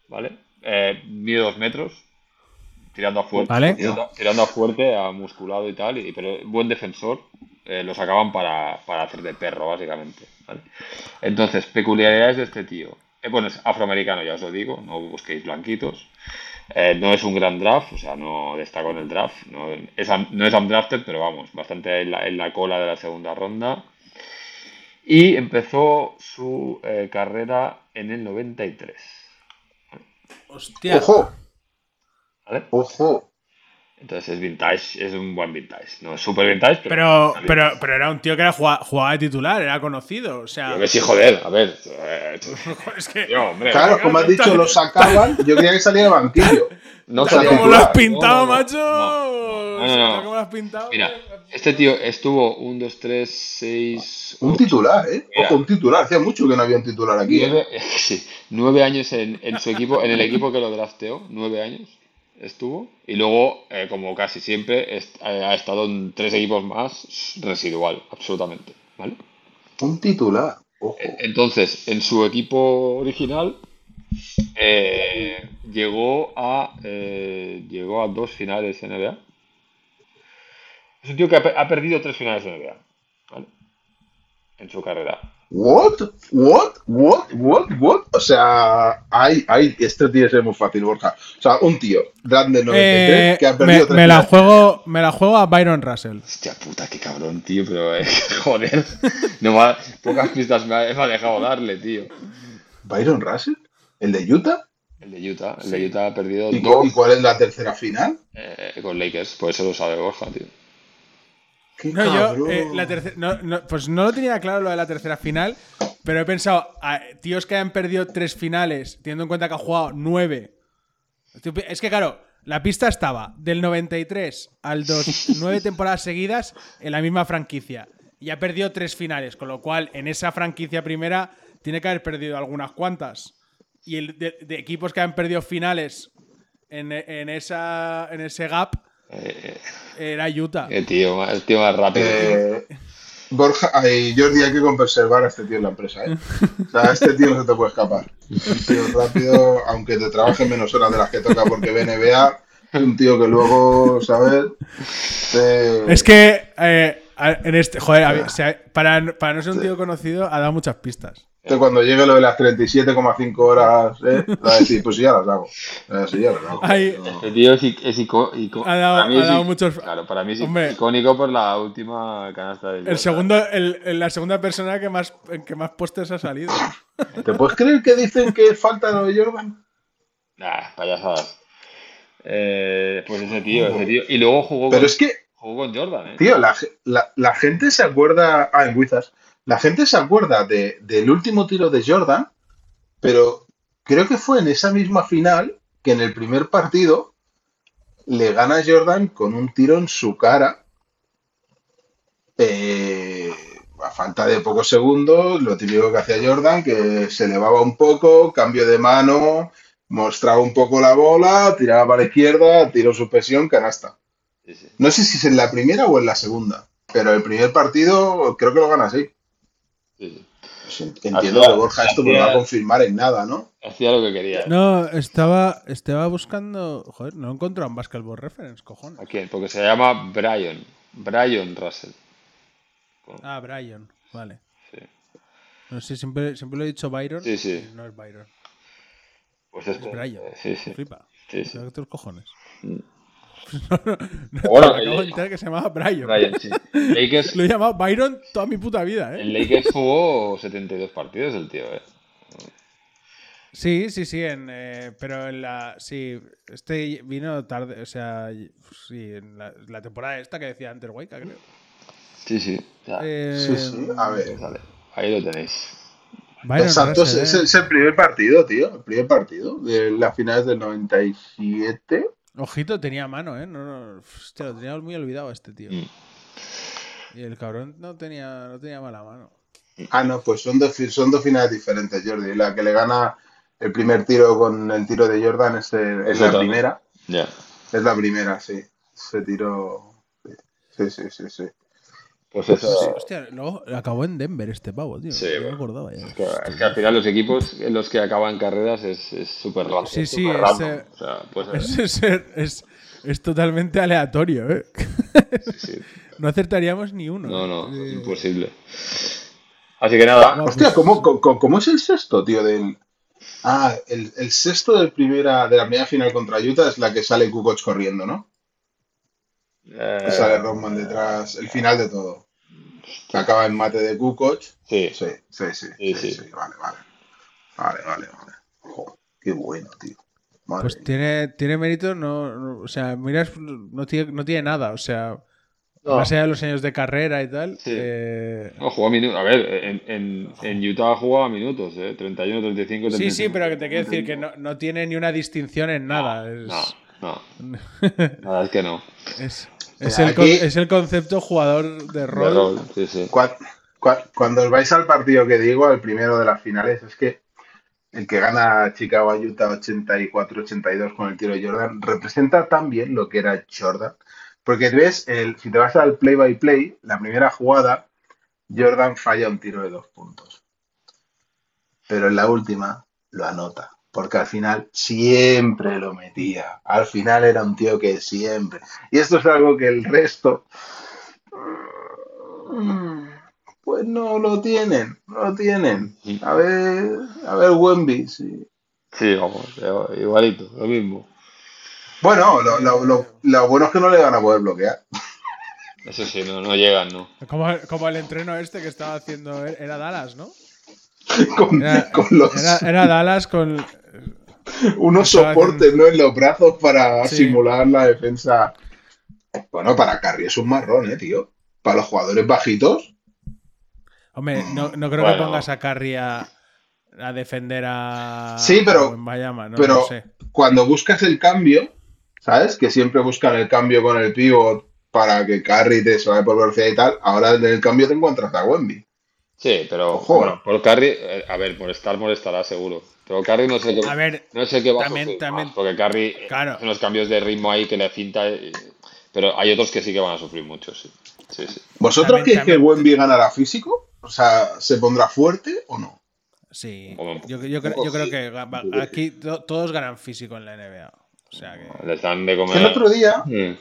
¿vale? Eh, mide dos metros, tirando a fuerte, Vale. tirando, tirando a fuerte, a musculado y tal, y, pero buen defensor. Eh, lo sacaban para, para hacer de perro, básicamente. ¿vale? Entonces, peculiaridades de este tío. Eh, bueno, es afroamericano, ya os lo digo, no busquéis blanquitos. Eh, no es un gran draft, o sea, no destacó en el draft. No es, un- no es undrafted, pero vamos, bastante en la, en la cola de la segunda ronda. Y empezó su eh, carrera en el 93. Hostia. Ojo, ¿Vale? ojo. Entonces es vintage, es un buen vintage. No es super vintage, pero. Pero, pero, pero era un tío que era jugaba, jugaba de titular, era conocido. O sea, Yo que sí, joder, a ver. eh, *laughs* es que. tío, hombre. Claro, como has dicho, lo sacaban. Yo quería que saliera de banquillo. No sabía- como lo has pintado, No, no, no. macho. No, lo has pintado. Mira, este tío estuvo 1, 2, 3, 6. Un titular, ¿eh? Mira. Ojo, un titular. Hacía mucho que no había un titular aquí. ¿eh? Nueve, *laughs* sí, nueve años en, en su equipo, en el equipo que lo drafteó, nueve años estuvo. Y luego, eh, como casi siempre, est- eh, ha estado en tres equipos más, residual, absolutamente. ¿Vale? Un titular. Ojo. Eh, Entonces, en su equipo original eh, llegó a llegó a dos finales NBA. Es un tío que ha, pe- ha perdido tres finales NBA, ¿vale? En su carrera. What? What? What? What? What? O sea, hay, hay, esto tiene que ser muy fácil, Borja. O sea, un tío, grande 93, Eh, que ha me, perdido tres me la juego, me la juego a Byron Russell. Hostia puta, qué cabrón, tío, pero eh, *laughs* joder. No me ha- pocas pistas me ha, me ha dejado darle, tío. ¿Byron Russell? ¿El de Utah? El de Utah, el de Utah ha perdido ¿Y, cu- dos y cuál es la tercera final? eh, con Lakers, por eso lo sabe Borja, tío. ¡Qué No, yo, eh, la no, no, pues no lo tenía claro lo de la tercera final, pero he pensado, a tíos que han perdido tres finales, teniendo en cuenta que han jugado nueve. Es que claro, la pista estaba del 93 al 2, *laughs* nueve temporadas seguidas en la misma franquicia. Y ha perdido tres finales, con lo cual en esa franquicia primera tiene que haber perdido algunas cuantas. Y el de, de equipos que han perdido finales en, en esa, en ese gap Eh, era Utah. el tío, más- el tío más rápido. Eh, Borja, ay, Jordi, hay que conservar a este tío en la empresa, ¿eh? O sea, a este tío no se te puede escapar. Un tío rápido, aunque te trabaje menos horas de las que toca porque ve NBA, un tío que luego, ¿sabes? Te- Es que eh, en este. Joder, a ver, o sea, para, para no ser un tío conocido, ha dado muchas pistas. Que cuando llegue lo de las 37,5 horas, ¿eh? *laughs* Va a decir, pues sí, ya las hago. Eh, sí, ya las hago. Hay- No. Este tío es, ic- es ico- ico- Ha dado- para mí ha dado muchos- Claro, para mí es Hombre. icónico por la última canasta de el segundo, el- la segunda persona que más, en que más postes ha salido. ¿Te puedes creer que dicen que falta de Jordan? Nah, payasadas. Eh, pues ese tío, ese tío. Y luego jugó Pero con, es que, jugó con Jordan, ¿eh? tío, la, ge- la- la gente se acuerda. Ah, en Wizards. La gente se acuerda de, del último tiro de Jordan, pero creo que fue en esa misma final que en el primer partido le gana Jordan con un tiro en su cara. Eh, a falta de pocos segundos, lo típico que hacía Jordan, que se elevaba un poco, cambio de mano, mostraba un poco la bola, tiraba para la izquierda, tiro suspensión, canasta. Sí, sí. No sé si es en la primera o en la segunda, pero el primer partido creo que lo gana así. Sí. Pues Entiendo Hacía- que Borja esto me va a hacía- confirmar en nada, ¿no? Hacía lo que quería. No, estaba, estaba buscando. Joder, no encontrado en Basketball Reference, cojones. ¿A quién? Porque se llama Brian. Brian Russell. Ah, Brian, vale. Sí. No sé, siempre, siempre lo he dicho Byron. Sí, sí. No es Byron. Pues Es este. Brian. eh, Sí, sí. Flipa. Sí, sí. Cojones. Mm. *laughs* no, no, no, Bueno, acabo de eh, enterar que se llamaba Brian. Brian, sí. Lakers, *laughs* Lo he llamado Byron toda mi puta vida, ¿eh? en Lakers jugó 72 partidos el tío, ¿eh? Sí, sí, sí, en, eh, pero en la. Sí, este vino tarde, o sea, sí, en la, la temporada esta que decía antes Waika, creo. Sí, sí. Ya, Eh, Sí, sí, a ver. vale. Ahí lo tenéis. Byron Exacto, Russell, es, ¿eh? es el primer partido, tío. El primer partido de las finales del 97. Ojito, tenía mano, ¿eh? No, no, hostia, lo teníamos muy olvidado a este tío. Mm. Y el cabrón no tenía, no tenía mala mano. Ah, no, pues son dos, son dos finales diferentes, Jordi. La que le gana el primer tiro con el tiro de Jordan es, el- es la primera. Ya. Es la primera, sí. Se tiró. Sí, sí, sí, sí. Pues eso. Hostia, luego acabó en Denver este pavo, tío. Sí, no me acordaba ya. Es que, es que al final los equipos en los que acaban carreras es es súper raro. Sí, sí, es, random. eh, O sea, pues, Es, es, es- es totalmente aleatorio, ¿eh? sí, sí. *laughs* No acertaríamos ni uno. No, no, Eh, es imposible. Así que nada. Hostia, ¿cómo, cómo, cómo es el sexto, tío? Del... Ah, el, el sexto del primera, de la primera final contra Utah es la que sale Kukoc corriendo, ¿no? eh, Que sale Rodman detrás, el final de todo. Que acaba en mate de Kukoc. sí, Sí, sí, sí, Sí, sí, sí. sí, Vale, vale. Vale, vale, vale. Joder, qué bueno, tío. Madre Pues tiene, tiene mérito, no, no- o sea, miras, no tiene, no tiene nada, o sea, No. más allá de los años de carrera y tal. Sí. eh, No, jugó a minutos. A ver, en, en, en Utah jugaba minutos, ¿eh? 31, 35, sí, 35. sí, pero que te quiero decir que no, no tiene ni una distinción en nada. Es, No, no. *laughs* Nada, es que no. es, es el, con- es el concepto jugador de De rol. sí, sí. Cuando os vais al partido que digo, al primero de las finales, es que el que gana Chicago a Utah 84-82 con el tiro de Jordan representa tan bien lo que era Jordan. Porque ves, el, si te vas al play by play, la primera jugada, Jordan falla un tiro de dos puntos. Pero en la última lo anota. Porque al final siempre lo metía. Al final era un tío que siempre. Y esto es algo que el resto. Pues no lo tienen. No lo tienen. A ver. A ver, Wemby. sí. Sí, vamos, igualito, lo mismo. Bueno, lo, lo- lo- lo bueno es que no le van a poder bloquear. Eso sí, no, no llegan, ¿no? Como, como el entreno este que estaba haciendo. Era Dallas, ¿no? *laughs* Con, Era, con los, era- era Dallas con. Unos soportes ¿no? en los brazos para Sí. simular la defensa. Bueno, para Curry es un marrón, ¿eh, tío? Para los jugadores bajitos. Hombre, no, no creo que pongas a Curry a, a defender a. Sí, pero- a Wembanyama, no, pero no sé. cuando buscas el cambio, ¿sabes? Que siempre buscan el cambio con el pivot para que Curry te se vaya por velocidad y tal. Ahora en el cambio te encuentras a Wemby. Sí, pero Ojo. bueno, por Curry, eh, a ver, por estar molestará seguro. Pero Curry no sé qué, A ver, no sé qué va también- a sufrir también- más, porque Curry eh, Claro. unos cambios de ritmo ahí que le cinta, eh, pero hay otros que sí que van a sufrir mucho, sí. Sí, sí. ¿Vosotros creéis que también- Wemby ganará físico? O sea, ¿se pondrá fuerte o no? Sí. Yo, yo creo, yo creo que aquí to- todos ganan físico en la NBA. O sea que. Les dan de comer. el otro día, Mm.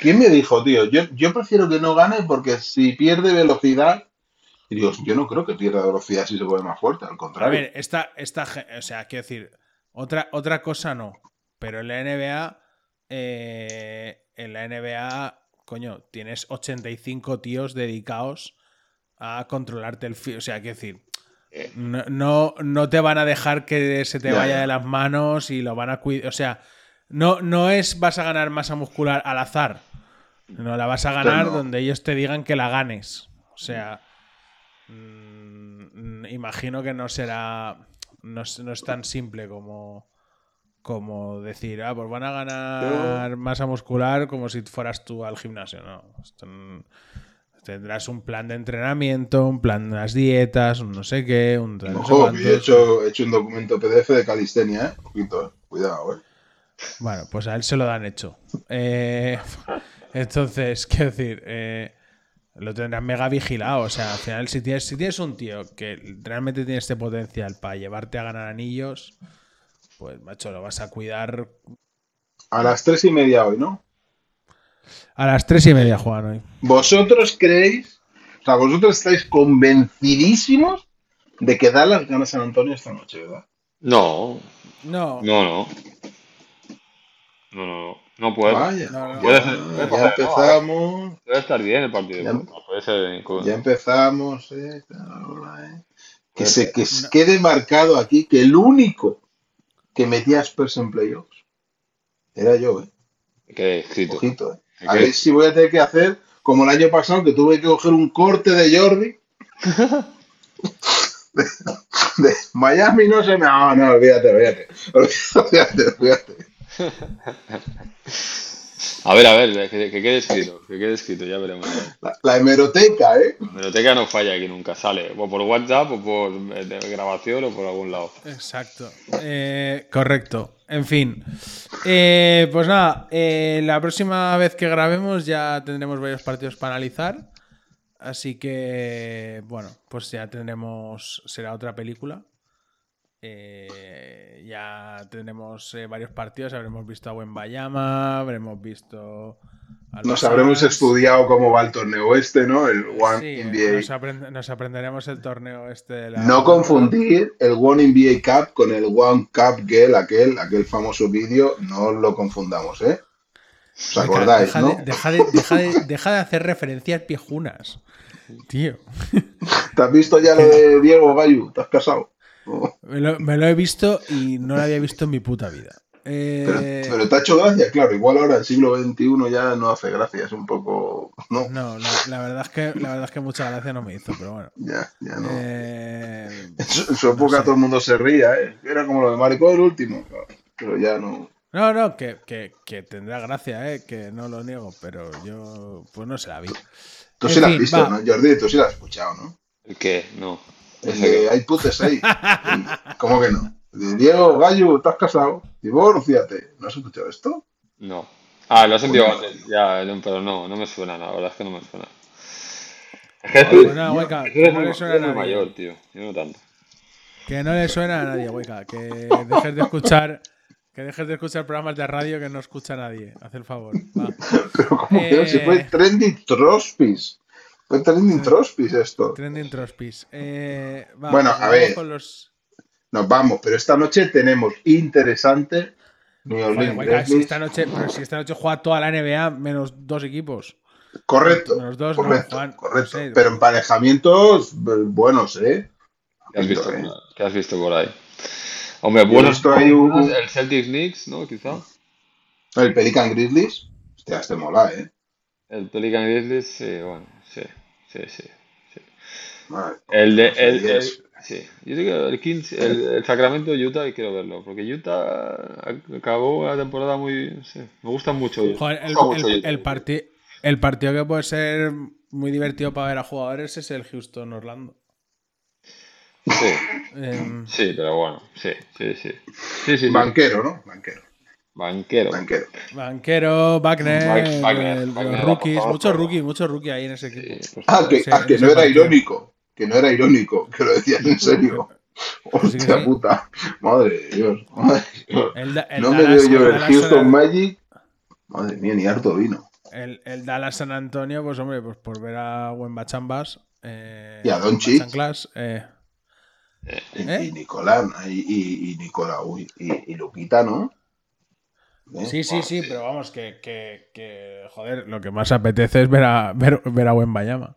¿quién me dijo, tío? Yo, yo prefiero que no gane porque si pierde velocidad. Y digo, yo no creo que pierda velocidad si se pone más fuerte, al A contrario. ver, esta, esta, o sea, quiero decir, otra, otra cosa no. Pero en la NBA, eh, en la NBA, coño, tienes 85 tíos dedicados a controlarte el fi- O sea, quiero decir, Eh. no, no, no te van a dejar que se te Ya, vaya ya. de las manos y lo van a cuidar. O sea, no, no es vas a ganar masa muscular al azar. No la vas a ganar no. donde ellos te digan que la ganes. O sea, mm, imagino que no será. No es, no es tan simple como. Como decir, ah, pues van a ganar masa muscular como si fueras tú al gimnasio. No. Esto Tendrás un plan de entrenamiento, un plan de las dietas, un no sé qué, un Ojo, he hecho, he hecho un documento PDF de calistenia, ¿eh? Ojito, eh. Cuidado, ¿eh? Bueno, pues a él se lo dan hecho. Eh, *laughs* entonces, *laughs* quiero decir, eh, lo tendrán mega vigilado. O sea, al final, si tienes, si tienes un tío que realmente tiene este potencial para llevarte a ganar anillos, pues, macho, lo vas a cuidar. A las tres y media hoy, ¿no? A las tres y media juegan hoy. ¿Vosotros creéis, o sea, vosotros estáis convencidísimos de que Dallas gana San Antonio esta noche, ¿verdad? No, No, no, no. No, no, no. No puede. Vaya, no, no. Puede ya, ser- puede empezamos, Debe estar bien el partido. Ya- puede ser. empezamos, eh, Carola, eh. Que Puede se que quede marcado aquí que el único que metía a Spurs en playoffs era yo, eh. Que escrito. Ojito, eh. A ver si voy a tener que hacer como el año pasado que tuve que coger un corte de Jordi. *laughs* De, de Miami no se me. No, no, olvídate, olvídate. Olvídate, olvídate. *laughs* A ver, a ver, que, que quede escrito. Que quede escrito, ya veremos. La, la hemeroteca, ¿eh? La biblioteca no falla aquí nunca, sale. O por WhatsApp, o por eh, grabación, o por algún lado. Exacto. Eh, correcto. En fin. Eh, pues nada, eh, la próxima vez que grabemos ya tendremos varios partidos para analizar. Así que, bueno, pues ya tendremos. Será otra película. Eh, ya tendremos eh, varios partidos. Habremos visto a Wembayama, habremos visto. a Nos habremos estudiado cómo va el torneo este, ¿no? El One Sí, NBA. nos, aprend- nos aprenderemos el torneo este de la. No confundir el One NBA Cup con el One Cup Girl, aquel, aquel famoso vídeo, no lo confundamos, ¿eh? ¿Os acordáis, deja, no? de, deja, de, deja, de, deja de hacer referencias piejunas. Tío. *laughs* ¿Te has visto ya lo de Diego Gallo? ¿Te has casado? Me lo, me lo he visto y no lo había visto en mi puta vida. Eh, Pero, pero te ha hecho gracia, claro. Igual ahora el siglo XXI ya no hace gracia, es un poco. No, no, la, la verdad es que la verdad es que mucha gracia no me hizo, pero bueno. ya, ya no. Eh, En su, en su época sé. todo el mundo se ría, ¿eh? Era como lo de Maricó el último. Pero ya no. no, no, que, que, que tendrá gracia, eh, que no lo niego, pero yo pues no se la vi. Tú En sí la has fin, visto, va. ¿no? Jordi, tú sí la has escuchado, ¿no? ¿El qué? No. El de hay putes ahí. ¿Cómo que no? De Diego Gallo, ¿estás casado? Divórciate. ¿No has escuchado esto? No. Ah, lo has enviado antes. Ya, no, pero no, no me suena, la verdad es que no me suena. Es que Pues nada, Hueca, es que no le suena a nadie. mayor, tío. Yo no tanto. Que no le suena a nadie, Hueca. Que dejes de escuchar. Que dejes de escuchar programas de radio que no escucha nadie. Haz el favor. Va. *laughs* Pero como que no, si Eh. fue trending trospis. Fue trending trospis esto. Trending Trospis. Eh, Bueno, pues a ver. con los- Nos vamos, pero esta noche tenemos interesante New Joder, Orleans si esta noche, pero si esta noche juega toda la NBA menos dos equipos. Correcto, Menos dos, no, correcto, Juan, correcto. no sé. Pero emparejamientos eh, buenos, ¿eh? ¿Qué has visto, Eh. ¿Qué has visto por ahí? Hombre, Yo he bueno, visto ahí un- el Celtics Knicks, ¿no? Quizá. El Pelican Grizzlies. Hostia, este mola, ¿eh? El Pelican Grizzlies, sí, bueno, sí, sí, sí. Vale. El de, el, el- sí. Yo digo el Kings, el, el Sacramento Utah quiero verlo, porque Utah acabó la temporada muy, sí, me gusta mucho. Utah. Joder, el, mucho el- partido que puede ser muy divertido para ver a jugadores es el Houston Orlando. Sí, Em, sí, pero bueno, sí, sí, sí. Sí, sí, sí. Banquero, ¿no? Banquero. Banquero. Banquero. Banquero, Wagner, Wag- Wagner, el- Wagner, los rookies, vamos, muchos rookies, muchos rookies ahí en ese equipo. Sí, pues, Ah, que, Ese- ah, que no era irónico. Que no era irónico, *laughs* que lo decías en serio. Hostia sí. puta. Madre de Dios. Madre de Dios. El, Da- el No me Dallas- veo yo el Houston Magic. Madre mía, ni harto vino. el, el Dallas San Antonio, pues hombre, pues por ver a Wemba Chambas eh, Y a Doncic. Chanclas, eh, Y, ¿Eh? y Nicolás, y, y, y Nicolás, y, y Luquita, ¿no? Sí, sí, sí, pero vamos, que, que, que, joder, lo que más apetece es ver a, ver, ver a Wembayama.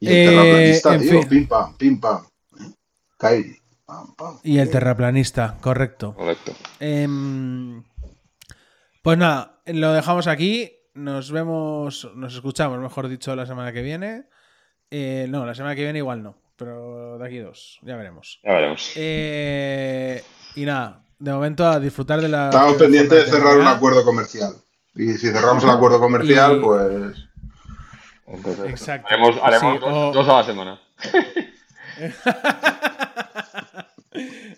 Y el Eh, terraplanista, en tío, fin. pim pam, pim pam. Kyrie, pam pam. Y el terraplanista, correcto. correcto. Em, pues nada, lo dejamos aquí. Nos vemos, nos escuchamos, mejor dicho, la semana que viene. Eh, no, la semana que viene igual no, pero de aquí dos, ya veremos. Ya veremos. Eh, y nada, de momento a disfrutar de la. Estamos pendientes de cerrar un acuerdo comercial. Y si cerramos el acuerdo comercial, Y- pues. Entonces, Exacto. haremos, haremos Sí, dos, o- dos a la semana. *laughs*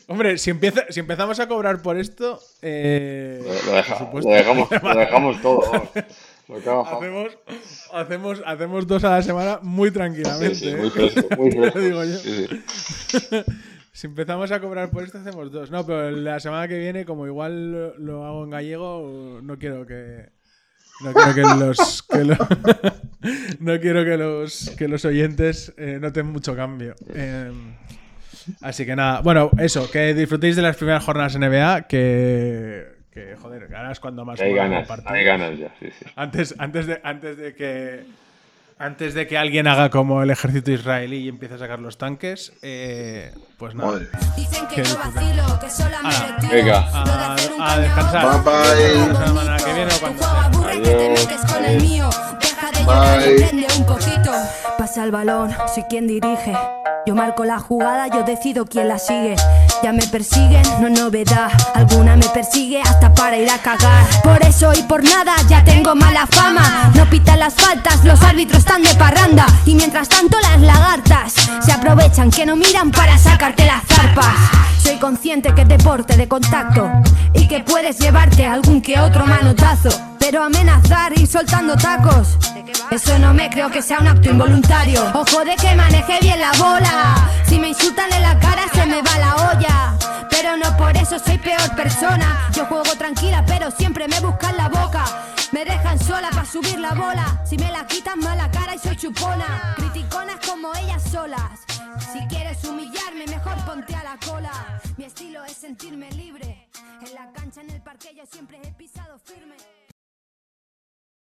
Hombre, si, empieza, si empezamos a cobrar por esto, eh, Lo, lo deja- por supuesto, lo dejamos, lo *laughs* dejamos todo. Lo hacemos, hacemos, hacemos dos a la semana muy tranquilamente. Sí, sí, ¿eh? muy fresco, muy *laughs* Lo fresco. digo yo. Si empezamos a cobrar por esto, hacemos dos. No, pero la semana que viene, como igual lo, lo hago en gallego, no quiero que. No quiero que los. que lo- *laughs* no quiero que los, que los oyentes eh, noten mucho cambio. Eh, así que nada. Bueno, eso, que disfrutéis de las primeras jornadas NBA. Que. que joder, es cuando más Hay ganas, hay ganas ya. Sí, sí. Antes, antes, de, antes de que. Antes de que alguien haga como el ejército israelí y empiece a sacar los tanques, eh, pues nada. Madre. Dicen que Qué yo disfrute. vacilo, que me venga. De A- descansar. Bye, bye. bonito. La semana que viene o cuando sea. Adiós. Bye. un poquito. Pasa el balón, soy quien dirige. Yo marco la jugada, yo decido quién la sigue. Ya me persiguen, no novedad. Alguna me persigue hasta para ir a cagar. Por eso y por nada ya tengo mala fama. No pitan las faltas, los árbitros están de parranda. Y mientras tanto las lagartas se aprovechan que no miran para sacarte las zarpas. Soy consciente que es deporte de contacto y que puedes llevarte algún que otro manotazo. Pero amenazar y soltando tacos, eso no me creo que sea un acto involuntario. Ojo de que maneje bien la bola. Si me insultan en la cara se me va la olla. Pero no por eso soy peor persona. Yo juego tranquila, pero siempre me buscan la boca. Me dejan sola para subir la bola. Si me la quitan mala cara y soy chupona. Criticonas como ellas solas. Si quieres humillarme, mejor ponte a la cola. Mi estilo es sentirme libre. En la cancha, en el parque, yo siempre he pisado firme.